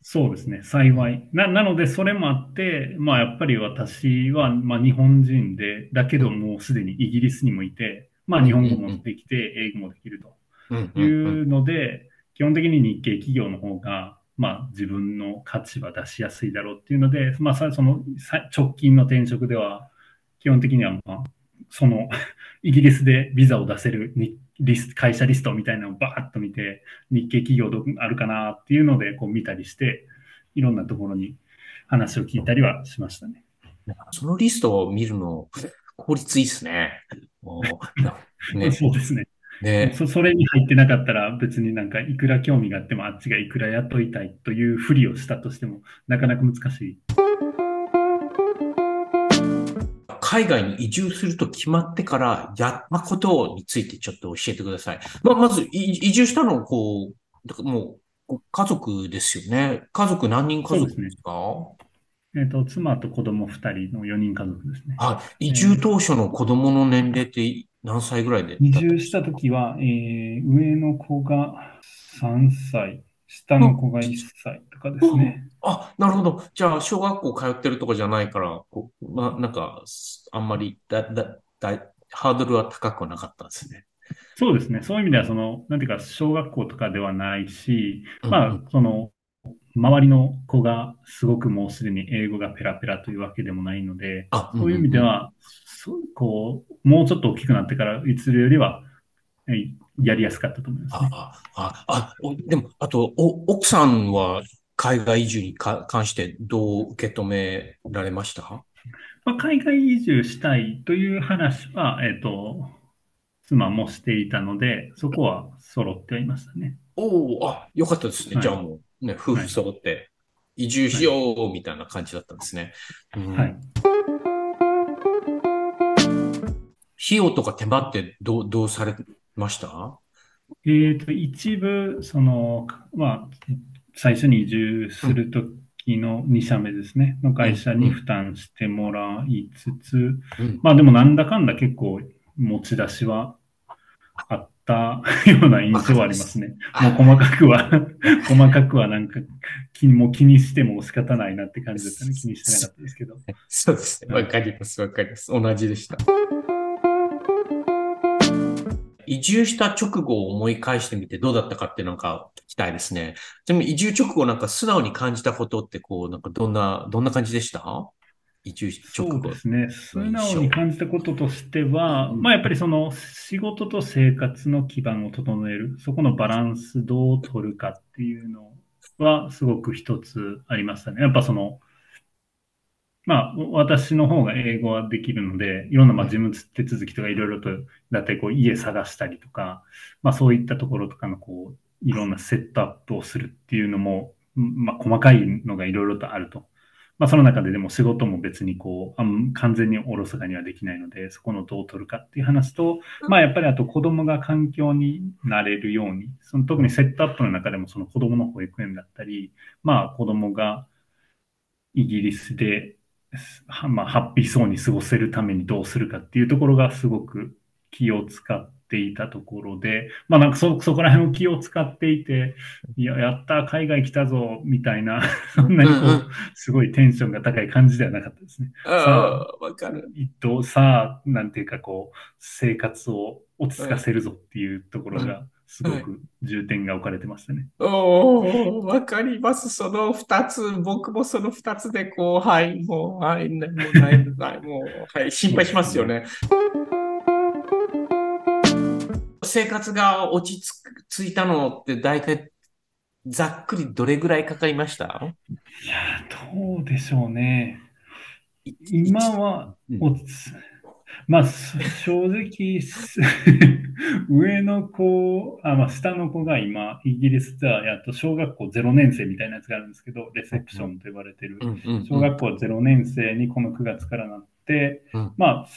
そうですね、幸い。な、なので、それもあって、まあ、やっぱり私は、まあ、日本人で、だけどもうすでにイギリスにもいて、まあ、日本語もできて、英語もできると。いうので、基本的に日系企業の方が、まあ、自分の価値は出しやすいだろうっていうので、まあ、さそのさ直近の転職では、基本的には、まあ、その、イギリスでビザを出せるにリス会社リストみたいなのをバーッと見て、日系企業どこあるかなっていうので、こう見たりして、いろんなところに話を聞いたりはしましたね。そのリストを見るの、効率いいですね。ね、そうですね。ね。そそれに入ってなかったら別になんかいくら興味があってもあっちがいくら雇いたいというふりをしたとしてもなかなか難しい。海外に移住すると決まってからやったことについてちょっと教えてください。まあ、まず、い移住したの、こう、もう、ご家族ですよね。家族何人家族ですか？えっ、と、妻と子供2人の4人家族ですね。あ、移住当初の子供の年齢って何歳ぐらいで移住した時は、えー上の子が3歳、下の子が1歳とかですね。あ、なるほど。じゃあ、小学校通ってるとかじゃないから、こう、まあ、なんか、あんまりだ、だ、だ、ハードルは高くはなかったんですね。そうですね。そういう意味では、その、なんていうか、小学校とかではないし、うんまあ、その、周りの子がすごくもうすでに英語がペラペラというわけでもないので、あ、そういう意味では、そうこう、もうちょっと大きくなってから移るよりは、えやりやすかったと思いますね。あ、あ、あ、おでも、あと、お、奥さんは海外移住にか関してどう受け止められました？まあ、海外移住したいという話は、えっと、妻もしていたので、そこは揃ってはいましたね。おお、あ、よかったですね。はいじゃあもう、ね、夫婦揃って移住しようみたいな感じだったんですね。うんはい。費用とか手間ってどう、どうされました？えっと、一部、その、まあ、最初に移住するときの2社目ですね、の会社に負担してもらいつつ、うん。まあでもなんだかんだ結構持ち出しはあったような印象はありますね。もう細かくは、細かくはなんか気にもう気にしても仕方ないなって感じだったね。気にしてなかったですけど。そうですね。わかります、わかります。同じでした。移住した直後を思い返してみてどうだったかってなんか聞きたいですね。ちなみに移住直後なんか素直に感じたことってこう、なんかどんな、どんな感じでした？移住直後そうで。すね。素直に感じたこととしては、まあやっぱりその仕事と生活の基盤を整える、そこのバランスどう取るかっていうのはすごく一つありましたね。やっぱその、まあ私の方が英語はできるので、いろんなまあ事務手続きとかいろいろと、だってこう家探したりとか、まあそういったところとかのこう、いろんなセットアップをするっていうのも、まあ細かいのがいろいろとあると。まあ、その中ででも仕事も別にこう、あん完全におろそかにはできないので、そこのどう取るかっていう話と、まあやっぱりあと子供が環境になれるように、その特にセットアップの中でもその子供の保育園だったり、まあ子供がイギリスで、はまあハッピーそうに過ごせるためにどうするかっていうところがすごく気を使っていたところで、まあなんかそ、そこら辺を気を使っていて、いや、やった、海外来たぞ、みたいな、そんなにこう、うんうんすごいテンションが高い感じではなかったですね。ああ、わかる。一等さあ、なんていうかこう、生活を落ち着かせるぞっていうところが、すごく重点が置かれてましたね。おお、わかります。その二つ、僕もその二つで、こう、はい、もう、はい、もう、ない、ない、もう、はい、心配しますよね。生活が落ち着いたのって、大体、ざっくりどれぐらいかかりました？いやー、どうでしょうね。今はうんまあ、す正直、す 上の子、あ、まあ、下の子が今、イギリスではやっと小学校0年生みたいなやつがあるんですけど、レセプションと呼ばれてる。小学校0年生にこの9月からなって、うんまあ、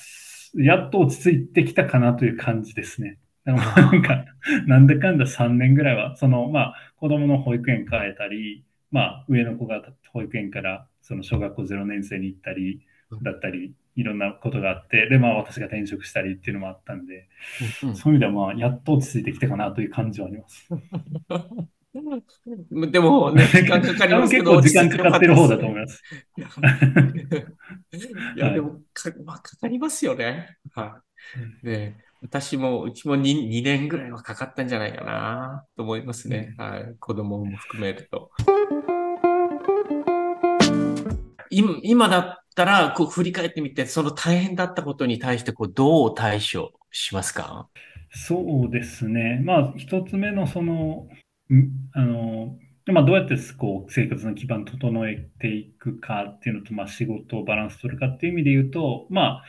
やっと落ち着いてきたかなという感じですね。だからなんか、なんだかんだ3年ぐらいは、その、まあ、子供の保育園変えたり、まあ、上の子が保育園から、その小学校0年生に行ったり、だったり、いろんなことがあって、で、まあ、私が転職したりっていうのもあったんで、うんそういう意味では、まあ、やっと落ち着いてきたかなという感じはあります。う んでもね、時間かかりますけ結ど、構時間かかってる方だと思います。いや、でもか、まあ、かかりますよね。はい。ね、私も、うちも 2, 2年ぐらいはかかったんじゃないかなと思いますね。はい。子供も含めると。今今だったら、こう振り返ってみて、その大変だったことに対して、こう、どう対処しますか？そうですね。まあ、一つ目のその、んあの、まあ、どうやってこう生活の基盤整えていくかっていうのと、まあ、仕事をバランス取るかっていう意味で言うと、まあ、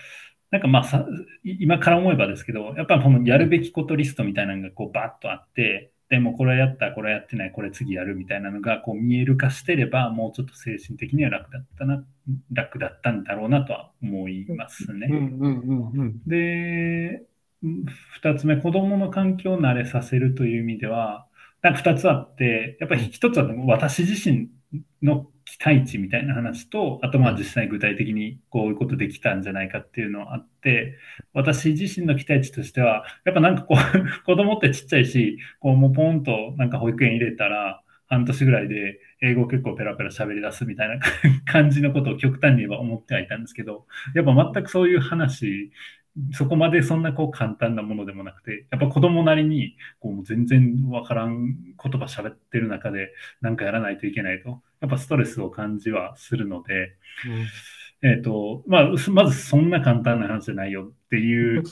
なんかまあさ、い今から思えばですけど、やっぱこのやるべきことリストみたいなのがこうバッとあって、でもこれやった、これやってない、これ次やるみたいなのがこう見える化してれば、もうちょっと精神的には楽だったな、楽だったんだろうなとは思いますね。で、うん二つ目、子供の環境を慣れさせるという意味では、なんか二つあって、やっぱり一つは私自身の期待値みたいな話と、あとまあ実際具体的にこういうことできたんじゃないかっていうのがあって、私自身の期待値としては、やっぱなんかこう、子供ってちっちゃいし、こうもうポンとなんか保育園入れたら、半年ぐらいで英語結構ペラペラ喋り出すみたいな感じのことを極端に言えば思ってはいたんですけど、やっぱ全くそういう話、そこまでそんなこう簡単なものでもなくて、やっぱ子供なりにこう全然わからん言葉喋ってる中でなんかやらないといけないと、やっぱストレスを感じはするので、えっ、と、まあ、まずそんな簡単な話じゃないよっていう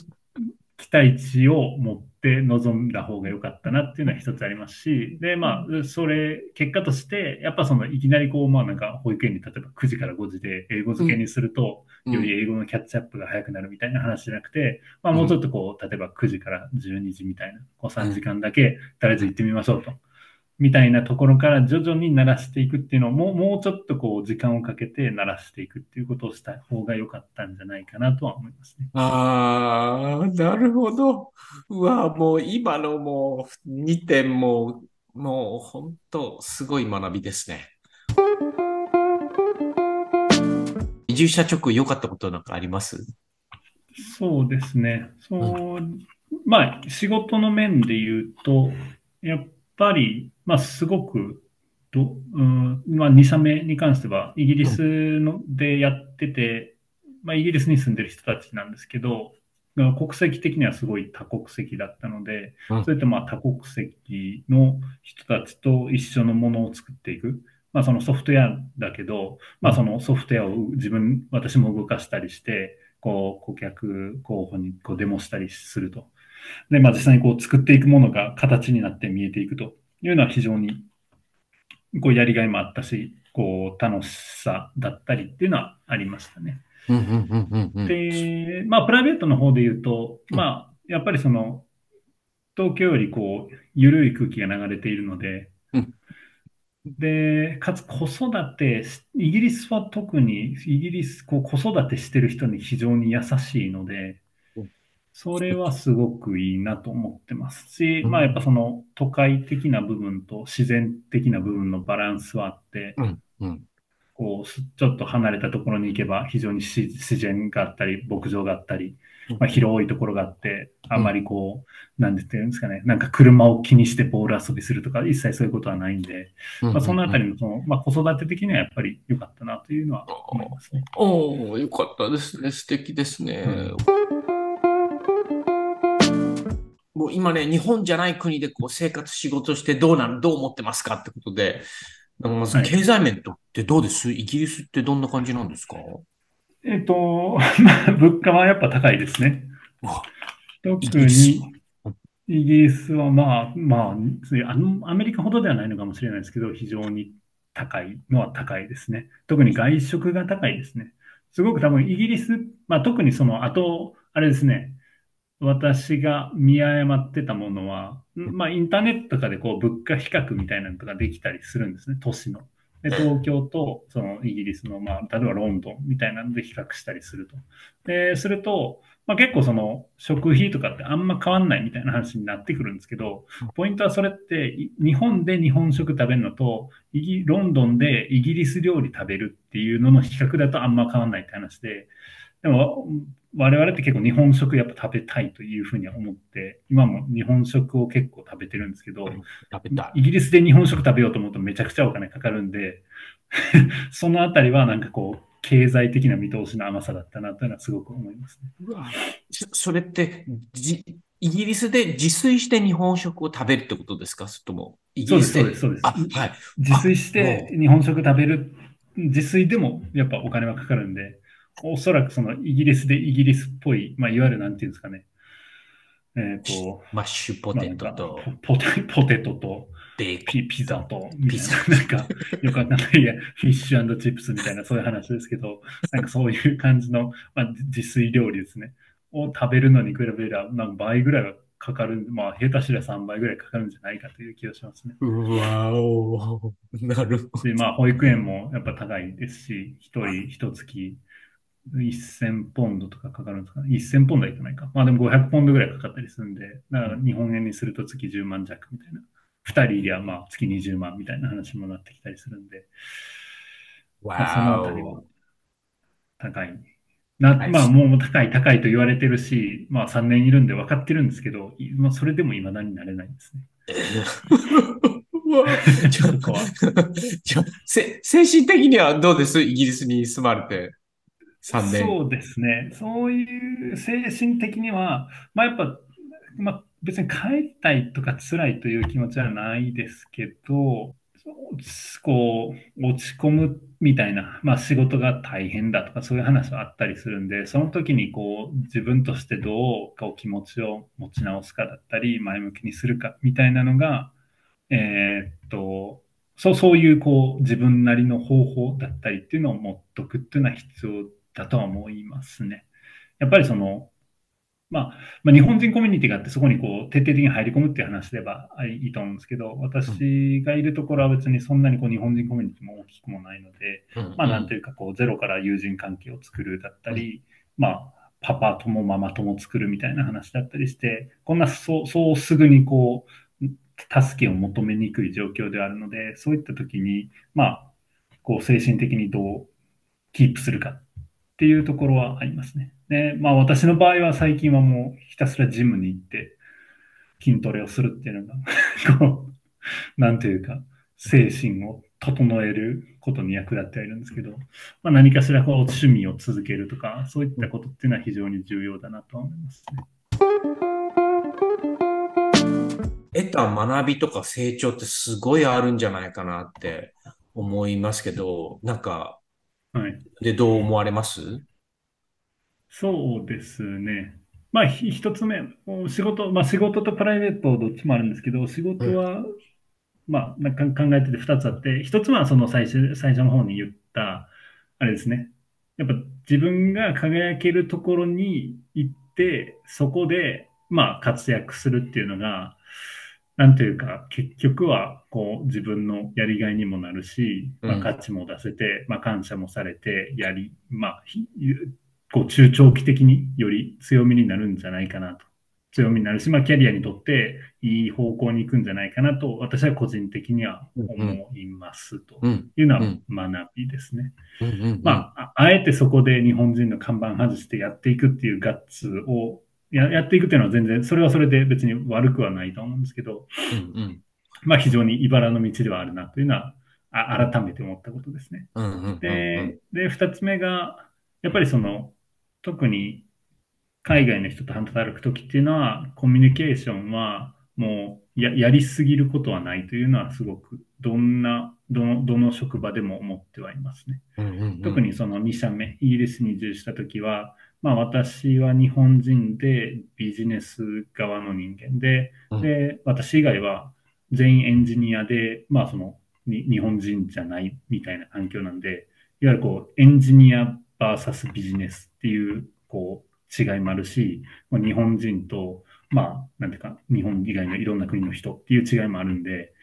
期待値を持って臨んだ方が良かったなっていうのは一つありますし、で、まあ、それ、結果として、やっぱそのいきなりこう、まあなんか保育園に例えば9時から5時で英語付けにすると、より英語のキャッチアップが早くなるみたいな話じゃなくて、まあもうちょっとこう、例えば9時から12時みたいな、こう3時間だけとりあえず行ってみましょうと。みたいなところから徐々に慣らしていくっていうのをもうもうちょっとこう時間をかけて慣らしていくっていうことをした方が良かったんじゃないかなとは思いますね。ああ、なるほど。うわ、もう今のもう2点も、もう本当すごい学びですね。移住した直後良かったことなんかあります？そうですね。そう、まあ仕事の面で言うと、やっぱり、まあすごくど、うん、まあ2社目に関してはイギリスのでやってて、まあイギリスに住んでる人たちなんですけど、国籍的にはすごい多国籍だったので、うんそれとまあ多国籍の人たちと一緒のものを作っていく。まあそのソフトウェアだけど、まあそのソフトウェアを自分、私も動かしたりして、こう顧客候補にこうデモしたりすると。で、まあ実際にこう作っていくものが形になって見えていくというのは非常にこうやりがいもあったし、こう楽しさだったりっていうのはありましたね。で、まあ、プライベートの方で言うと、うん。まあ、やっぱりその、東京よりこう、緩い空気が流れているのでうん、で、かつ子育てし、イギリスは特に、イギリス、こう、子育てしてる人に非常に優しいのでうん、それはすごくいいなと思ってますし、うんまあ、やっぱその、都会的な部分と自然的な部分のバランスはあって、うんうんこう、すちょっと離れたところに行けば非常に自自然があったり、牧場があったり、まあ、広いところがあって、あんまりこう、なんて言うんですかね、なんか車を気にしてボール遊びするとか、一切そういうことはないんで、まあ、そのあたりのその、まあ、子育て的にはやっぱり良かったなというのは思いますね。おお、よかったですね。素敵ですね。もう今ね、日本じゃない国でこう生活、仕事してどうなの、どう思ってますかってことで、まずはい経済面ってどうです？イギリスってどんな感じなんですか？えっと、まあ、物価はやっぱ高いですね。わ特に、イギリスはまあ、まあ、あのアメリカほどではないのかもしれないですけど、非常に高いのは高いですね。特に外食が高いですね。すごく多分イギリス、まあ特にその後、あれですね、私が見誤ってたものは、まあインターネットとかでこう物価比較みたいなのとかできたりするんですね、都市の。で東京とそのイギリスの、まあ、例えばロンドンみたいなので比較したりすると。で、すると、まあ、結構その食費とかってあんま変わんないみたいな話になってくるんですけど、ポイントはそれってい日本で日本食食べるのとイギロンドンでイギリス料理食べるっていうのの比較だとあんま変わんないって話で、でも我々って結構日本食やっぱ食べたいというふうには思って、今も日本食を結構食べてるんですけど。イギリスで日本食食べようと思うとめちゃくちゃお金かかるんで、そのあたりはなんかこう、経済的な見通しの甘さだったなというのはすごく思いますね。うわそそれってじ、イギリスで自炊して日本食を食べるってことですか？それとも、イギリスそうです、そうです、あ、そうです。はい。自炊して日本食食べる、自炊でもやっぱお金はかかるんで、おそらくそのイギリスでイギリスっぽい、まあ、いわゆるなんていうんですかね、えっ、と、マッシュポテトとまあポテ ポテトと。ピピザと、ピザな、なんか、よくわかんないや、フィッシュチップスみたいな、そういう話ですけど、なんかそういう感じの、まあ、自炊料理ですね。を食べるのに比べれば、なんか倍ぐらいはかかる、まあ、下手すりゃ3倍ぐらいかかるんじゃないかという気がしますね。うわおなるほど。で、まあ、保育園もやっぱ高いですし、一人一月1000ポンドとかかかるんですか？ね。1000ポンドはいかないか。まあでも500ポンドぐらいかかったりするんで、だから日本円にすると月10万弱みたいな。二人いりゃまあ月20万みたいな話もなってきたりするんで、まあそのあたりはわ高い。なはいまあもう高い高いと言われてるし、まあ3年いるんで分かってるんですけど、いまあ、それでも未だになれないですね。ちょそこはちょせ精神的にはどうです？イギリスに住まれて3年。そうですね。そういう精神的には、まあやっぱ、まあ別に帰りたいとか辛いという気持ちはないですけど、こう、落ち込むみたいな、まあ仕事が大変だとかそういう話はあったりするんで、その時にこう自分としてどうこう気持ちを持ち直すかだったり、前向きにするかみたいなのが、えーっと、そう、そういうこう自分なりの方法だったりっていうのを持っとくっていうのは必要だとは思いますね。やっぱりその、まあ、まあ、日本人コミュニティがあってそこにこう徹底的に入り込むっていう話ではいいと思うんですけど、私がいるところは別にそんなにこう日本人コミュニティも大きくもないので、うんまあなんていうかこうゼロから友人関係を作るだったり、まあパパ友ママ友作るみたいな話だったりして、こんなそうそうすぐにこう助けを求めにくい状況であるので、そういった時に、まあこう精神的にどうキープするかっていうところはありますね。で、まあ私の場合は最近はもうひたすらジムに行って筋トレをするっていうのが、こう、なんていうか、精神を整えることに役立ってはいるんですけど、まあ、何かしらこう趣味を続けるとか、そういったことっていうのは非常に重要だなと思いますね。得た学びとか成長ってすごいあるんじゃないかなって思いますけど、なんか、はい。で、どう思われます？そうですね。まあ、ひ一つ目、仕事、まあ仕事とプライベートどっちもあるんですけど、仕事は、まあ、なんか考えてて二つあって、一つはその最初、最初の方に言った、あれですね。やっぱ自分が輝けるところに行って、そこで、まあ活躍するっていうのが、なんというか、結局は、こう、自分のやりがいにもなるし、まあ、うん価値も出せて、まあ、感謝もされて、やり、まあ、ひこう、中長期的により強みになるんじゃないかなと。強みになるし、まあ、キャリアにとっていい方向に行くんじゃないかなと、私は個人的には思いますと。いうのは学びですね。まあ、あえてそこで日本人の看板外してやっていくっていうガッツをややっていくっていうのは全然、それはそれで別に悪くはないと思うんですけど、うんうん、まあ非常に茨の道ではあるなというのは、あ改めて思ったことですね。で、で、二つ目が、やっぱりその、特に海外の人と働くときっていうのは、コミュニケーションはもうややりすぎることはないというのはすごく、どんな、どの、どの職場でも思ってはいますね。特にその2社目、イギリスに移住したときは、まあ私は日本人でビジネス側の人間で、うん、で、私以外は全員エンジニアで、まあその日本人じゃないみたいな環境なんで、いわゆるこうエンジニア VS ビジネスっていうこう違いもあるし、日本人と、まあなんていうか日本以外のいろんな国の人っていう違いもあるんで、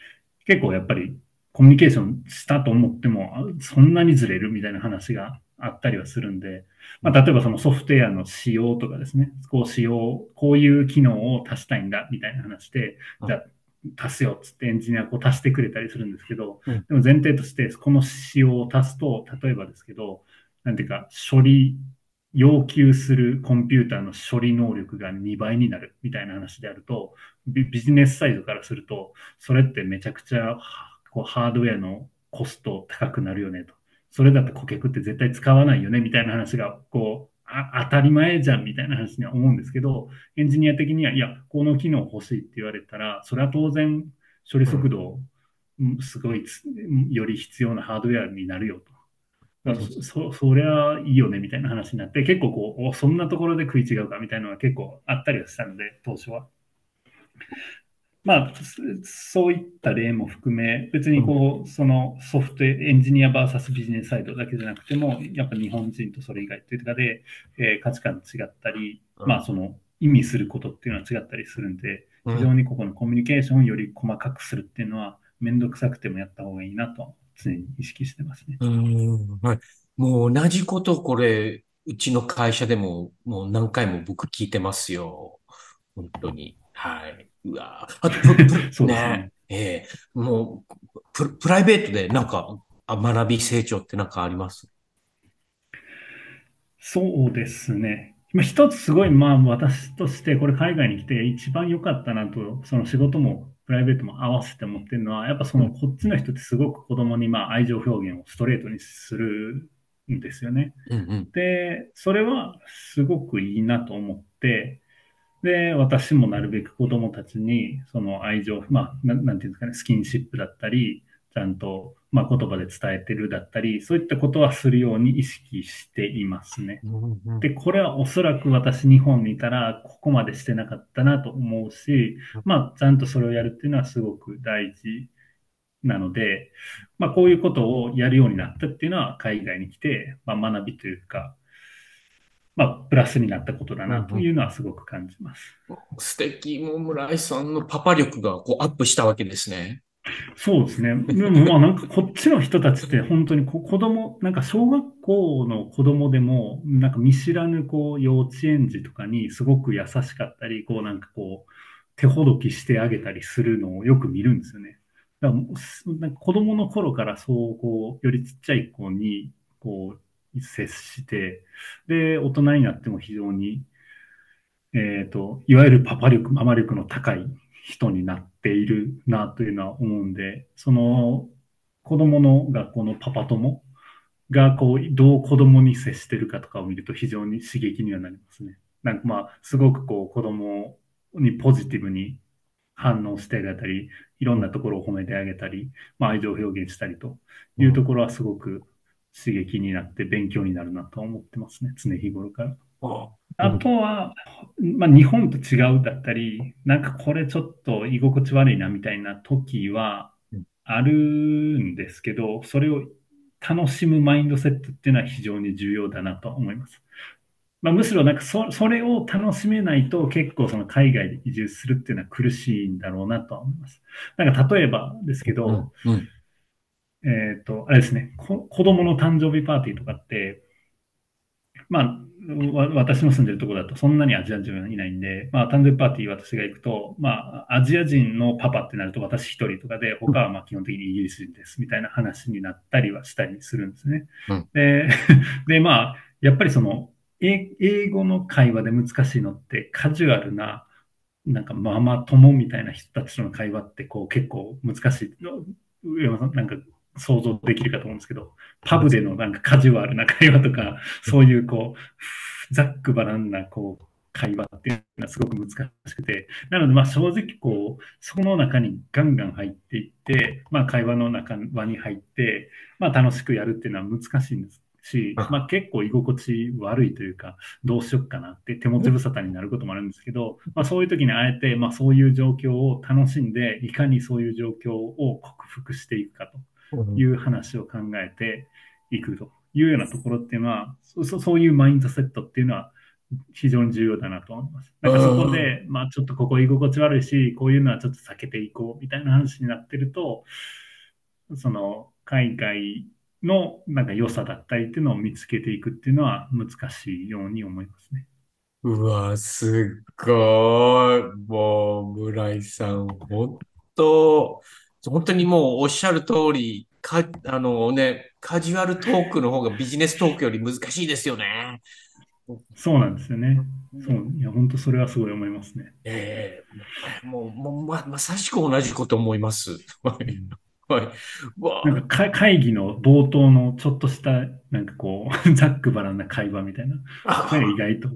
結構やっぱりコミュニケーションしたと思っても、そんなにずれるみたいな話があったりはするんで、まあ、例えばそのソフトウェアの仕様とかですね、こう仕様、こういう機能を足したいんだみたいな話で、じゃあ足すよっつってエンジニアこう足してくれたりするんですけど、でも前提としてこの仕様を足すと、例えばですけど、なんていうか処理、要求するコンピューターの処理能力が2倍になるみたいな話であると、ビジネスサイドからすると、それってめちゃくちゃこうハードウェアのコスト高くなるよねと。それだって顧客って絶対使わないよね、みたいな話が、こう、あ当たり前じゃん、みたいな話には思うんですけど、エンジニア的には、いや、この機能欲しいって言われたら、それは当然、処理速度、すごい、より必要なハードウェアになるよと。そそりゃいいよねみたいな話になって、結構こう、そんなところで食い違うかみたいなのが結構あったりはしたので、当初は。まあ、そういった例も含め、別にこう、そのソフトエンジニア VS ビジネスサイドだけじゃなくても、やっぱ日本人とそれ以外というかで、えー、価値観違ったり、まあその意味することっていうのは違ったりするんで、非常にここのコミュニケーションをより細かくするっていうのは、めんどくさくてもやった方がいいなと常に意識してますね。うん、はい。もう同じことこれ、うちの会社でももう何回も僕聞いてますよ。本当に。はい。うわあと、そうですね。ええー、もうプ、プライベートでなんか、学び成長ってなんかあります？そうですね。一つすごい、まあ私としてこれ海外に来て一番良かったなと、その仕事もプライベートも合わせて思ってるのは、やっぱそのこっちの人ってすごく子供にまあ愛情表現をストレートにするんですよね。うんうん、で、それはすごくいいなと思って、で、私もなるべく子供たちに、その愛情、まあ、ななんていうんですかね、スキンシップだったり、ちゃんと、まあ、言葉で伝えてるだったり、そういったことはするように意識していますね。で、これはおそらく私日本にいたら、ここまでしてなかったなと思うし、まあ、ちゃんとそれをやるっていうのはすごく大事なので、まあ、こういうことをやるようになったっていうのは、海外に来て、まあ、学びというか、まあ、プラスになったことだなというのはすごく感じます。素敵。もう村井さんのパパ力がこうアップしたわけですね。そうですね。でもまあなんかこっちの人たちって本当に子供、なんか小学校の子供でも、なんか見知らぬこう幼稚園児とかにすごく優しかったり、こうなんかこう手ほどきしてあげたりするのをよく見るんですよね。だからなんか子供の頃からそうこう、よりちっちゃい子にこう接して、で、大人になっても非常に、えっ、ー、と、いわゆるパパ力、ママ力の高い人になっているなというのは思うんで、その子供の学校のパパ友がこう、どう子供に接してるかとかを見ると非常に刺激にはなりますね。なんかまあ、すごくこう、子供にポジティブに反応してあげたり、いろんなところを褒めてあげたり、まあ、愛情表現したりというところはすごく刺激になって勉強になるなと思ってますね、常日頃から。あとは、まあ、日本と違うだったり、なんかこれちょっと居心地悪いなみたいな時はあるんですけど、それを楽しむマインドセットっていうのは非常に重要だなと思います。まあ、むしろなんかそそれを楽しめないと結構その海外で移住するっていうのは苦しいんだろうなと思います。なんか例えばですけど、うんうんえっ、ー、と、あれですね、子供の誕生日パーティーとかって、まあ、私の住んでるところだとそんなにアジア人はいないんで、まあ、誕生日パーティー私が行くと、まあ、アジア人のパパってなると私一人とかで、他はまあ基本的にイギリス人ですみたいな話になったりはしたりするんですね。うん、で、で、まあ、やっぱりその、英語の会話で難しいのってカジュアルな、なんかママ友みたいな人たちとの会話ってこう結構難しい。上山さん、なんか想像できるかと思うんですけど、パブでのなんかカジュアルな会話とか、そういうこう、ざっくばらんなこう会話っていうのはすごく難しくて、なのでまあ正直こう、そこの中にガンガン入っていって、まあ会話の中輪に入って、まあ楽しくやるっていうのは難しいんですし、まあ、結構居心地悪いというか、どうしよっかなって手持ち無沙汰になることもあるんですけど、まあ、そういう時にあえて、まあ、そういう状況を楽しんで、いかにそういう状況を克服していくかという話を考えていくというようなところっていうのは、そそういうマインドセットっていうのは非常に重要だなと思います。なんかそこで、まあちょっとここ居心地悪いし、こういうのはちょっと避けていこうみたいな話になってると、その海外のなんか良さだったりっていうのを見つけていくっていうのは難しいように思いますね。うわ、すっごい。もう、村井さん、本当、本当にもうおっしゃる通り、か、あのね、カジュアルトークの方がビジネストークより難しいですよね。そうなんですよね。そう。いや、本当それはすごい思いますね。ええー、もう、もうま、まさしく同じこと思います。はい。なんか会議の冒頭のちょっとした、なんかこう、ざっくばらんな会話みたいな。これ意外と、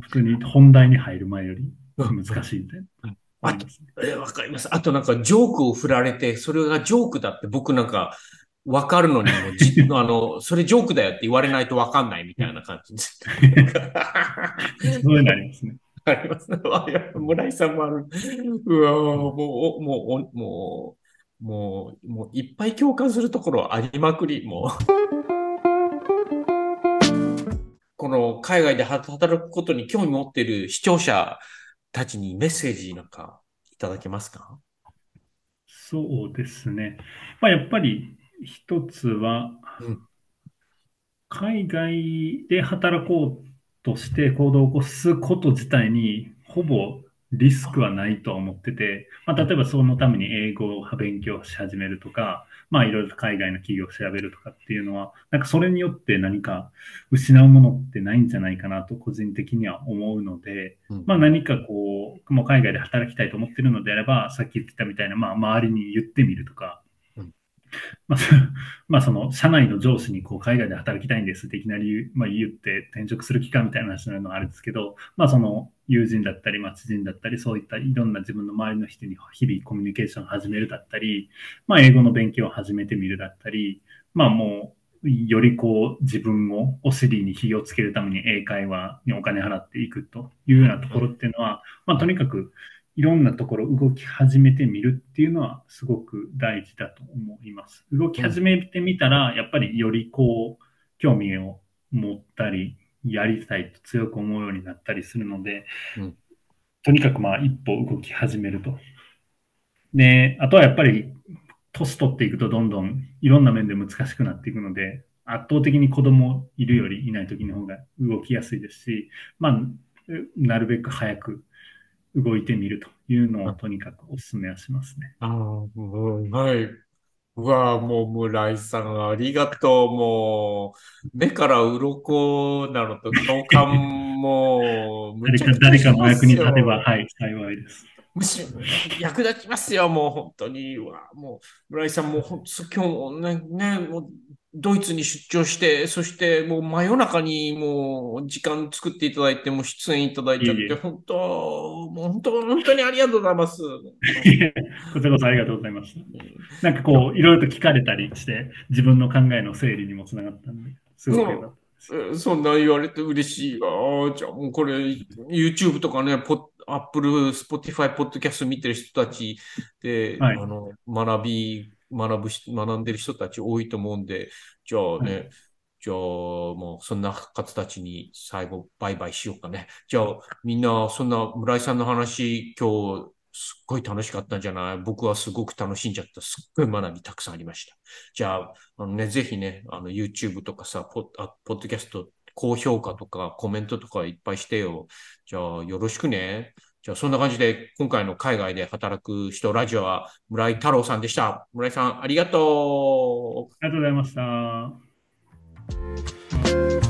普通に本題に入る前より難しいみたいな。わ、えわかります。あとなんかジョークを振られて、それがジョークだって僕なんかわかるのにもじ、あの、それジョークだよって言われないとわかんないみたいな感じです。そういうのありますね。ありますね。村井さんもある。うわもう、もう、もう、もう、もういっぱい共感するところありまくり、もう。この海外で働くことに興味持っている視聴者たちにメッセージなんかいただけますか？そうですね。まあ、やっぱり一つは、うん、海外で働こうとして行動を起こすこと自体にほぼリスクはないと思ってて、まあ、例えばそのために英語を勉強し始めるとか、まあいろいろと海外の企業を調べるとかっていうのは、なんかそれによって何か失うものってないんじゃないかなと個人的には思うので、まあ何かこう、もう海外で働きたいと思ってるのであれば、さっき言ってたみたいな、まあ周りに言ってみるとか、まあ、まあ、その、社内の上司にこう、海外で働きたいんですっていきなり、まあ、言って転職する期間みたいな話になるのはあるんですけど、まあ、その、友人だったり、まあ、知人だったり、そういったいろんな自分の周りの人に日々コミュニケーションを始めるだったり、まあ、英語の勉強を始めてみるだったり、まあ、もう、よりこう、自分をお尻に火をつけるために英会話にお金払っていくというようなところっていうのは、まあ、とにかく、いろんなところ動き始めてみるっていうのはすごく大事だと思います。動き始めてみたら、やっぱりよりこう、興味を持ったり、やりたいと強く思うようになったりするので、うん、とにかくまあ一歩動き始めると。で、あとはやっぱり年取っていくとどんどんいろんな面で難しくなっていくので、圧倒的に子供いるよりいない時の方が動きやすいですし、まあ、なるべく早く動いてみるというのをとにかくお勧めはしますね。ああ、はい。うわもう村井さん、ありがとう。もう、目から鱗なのと共感も誰か、誰かの役に立てば、はい、幸いです。むしろ役立ちますよ、もう本当に。うわもう、村井さん、もう本当、今日もね、ねもうドイツに出張して、そしてもう真夜中にもう時間作っていただいて、も出演いただいちゃって、いい本当、もう本当、本当にありがとうございます。こちらこそありがとうございました。なんかこう、いろいろと聞かれたりして、自分の考えの整理にもつながったんで、すごくよかったそんな言われて嬉しい。ああ、じゃあもうこれ、YouTube とかね、ポアップル、Spotify、ポッドキャスト見てる人たちで、はい、あの学び学ぶし、学んでる人たち多いと思うんで、じゃあね、はい、じゃあもうそんな方たちに最後バイバイしようかね。じゃあみんなそんな村井さんの話今日すっごい楽しかったんじゃない？僕はすごく楽しんじゃった。すっごい学びたくさんありました。じゃあ、あのね、ぜひね、あの YouTube とかさ、ポッポッドキャスト高評価とかコメントとかいっぱいしてよ。じゃあよろしくね。じゃあそんな感じで今回の海外で働く人ラジオは村井太郎さんでした。村井さんありがとう。ありがとうございました。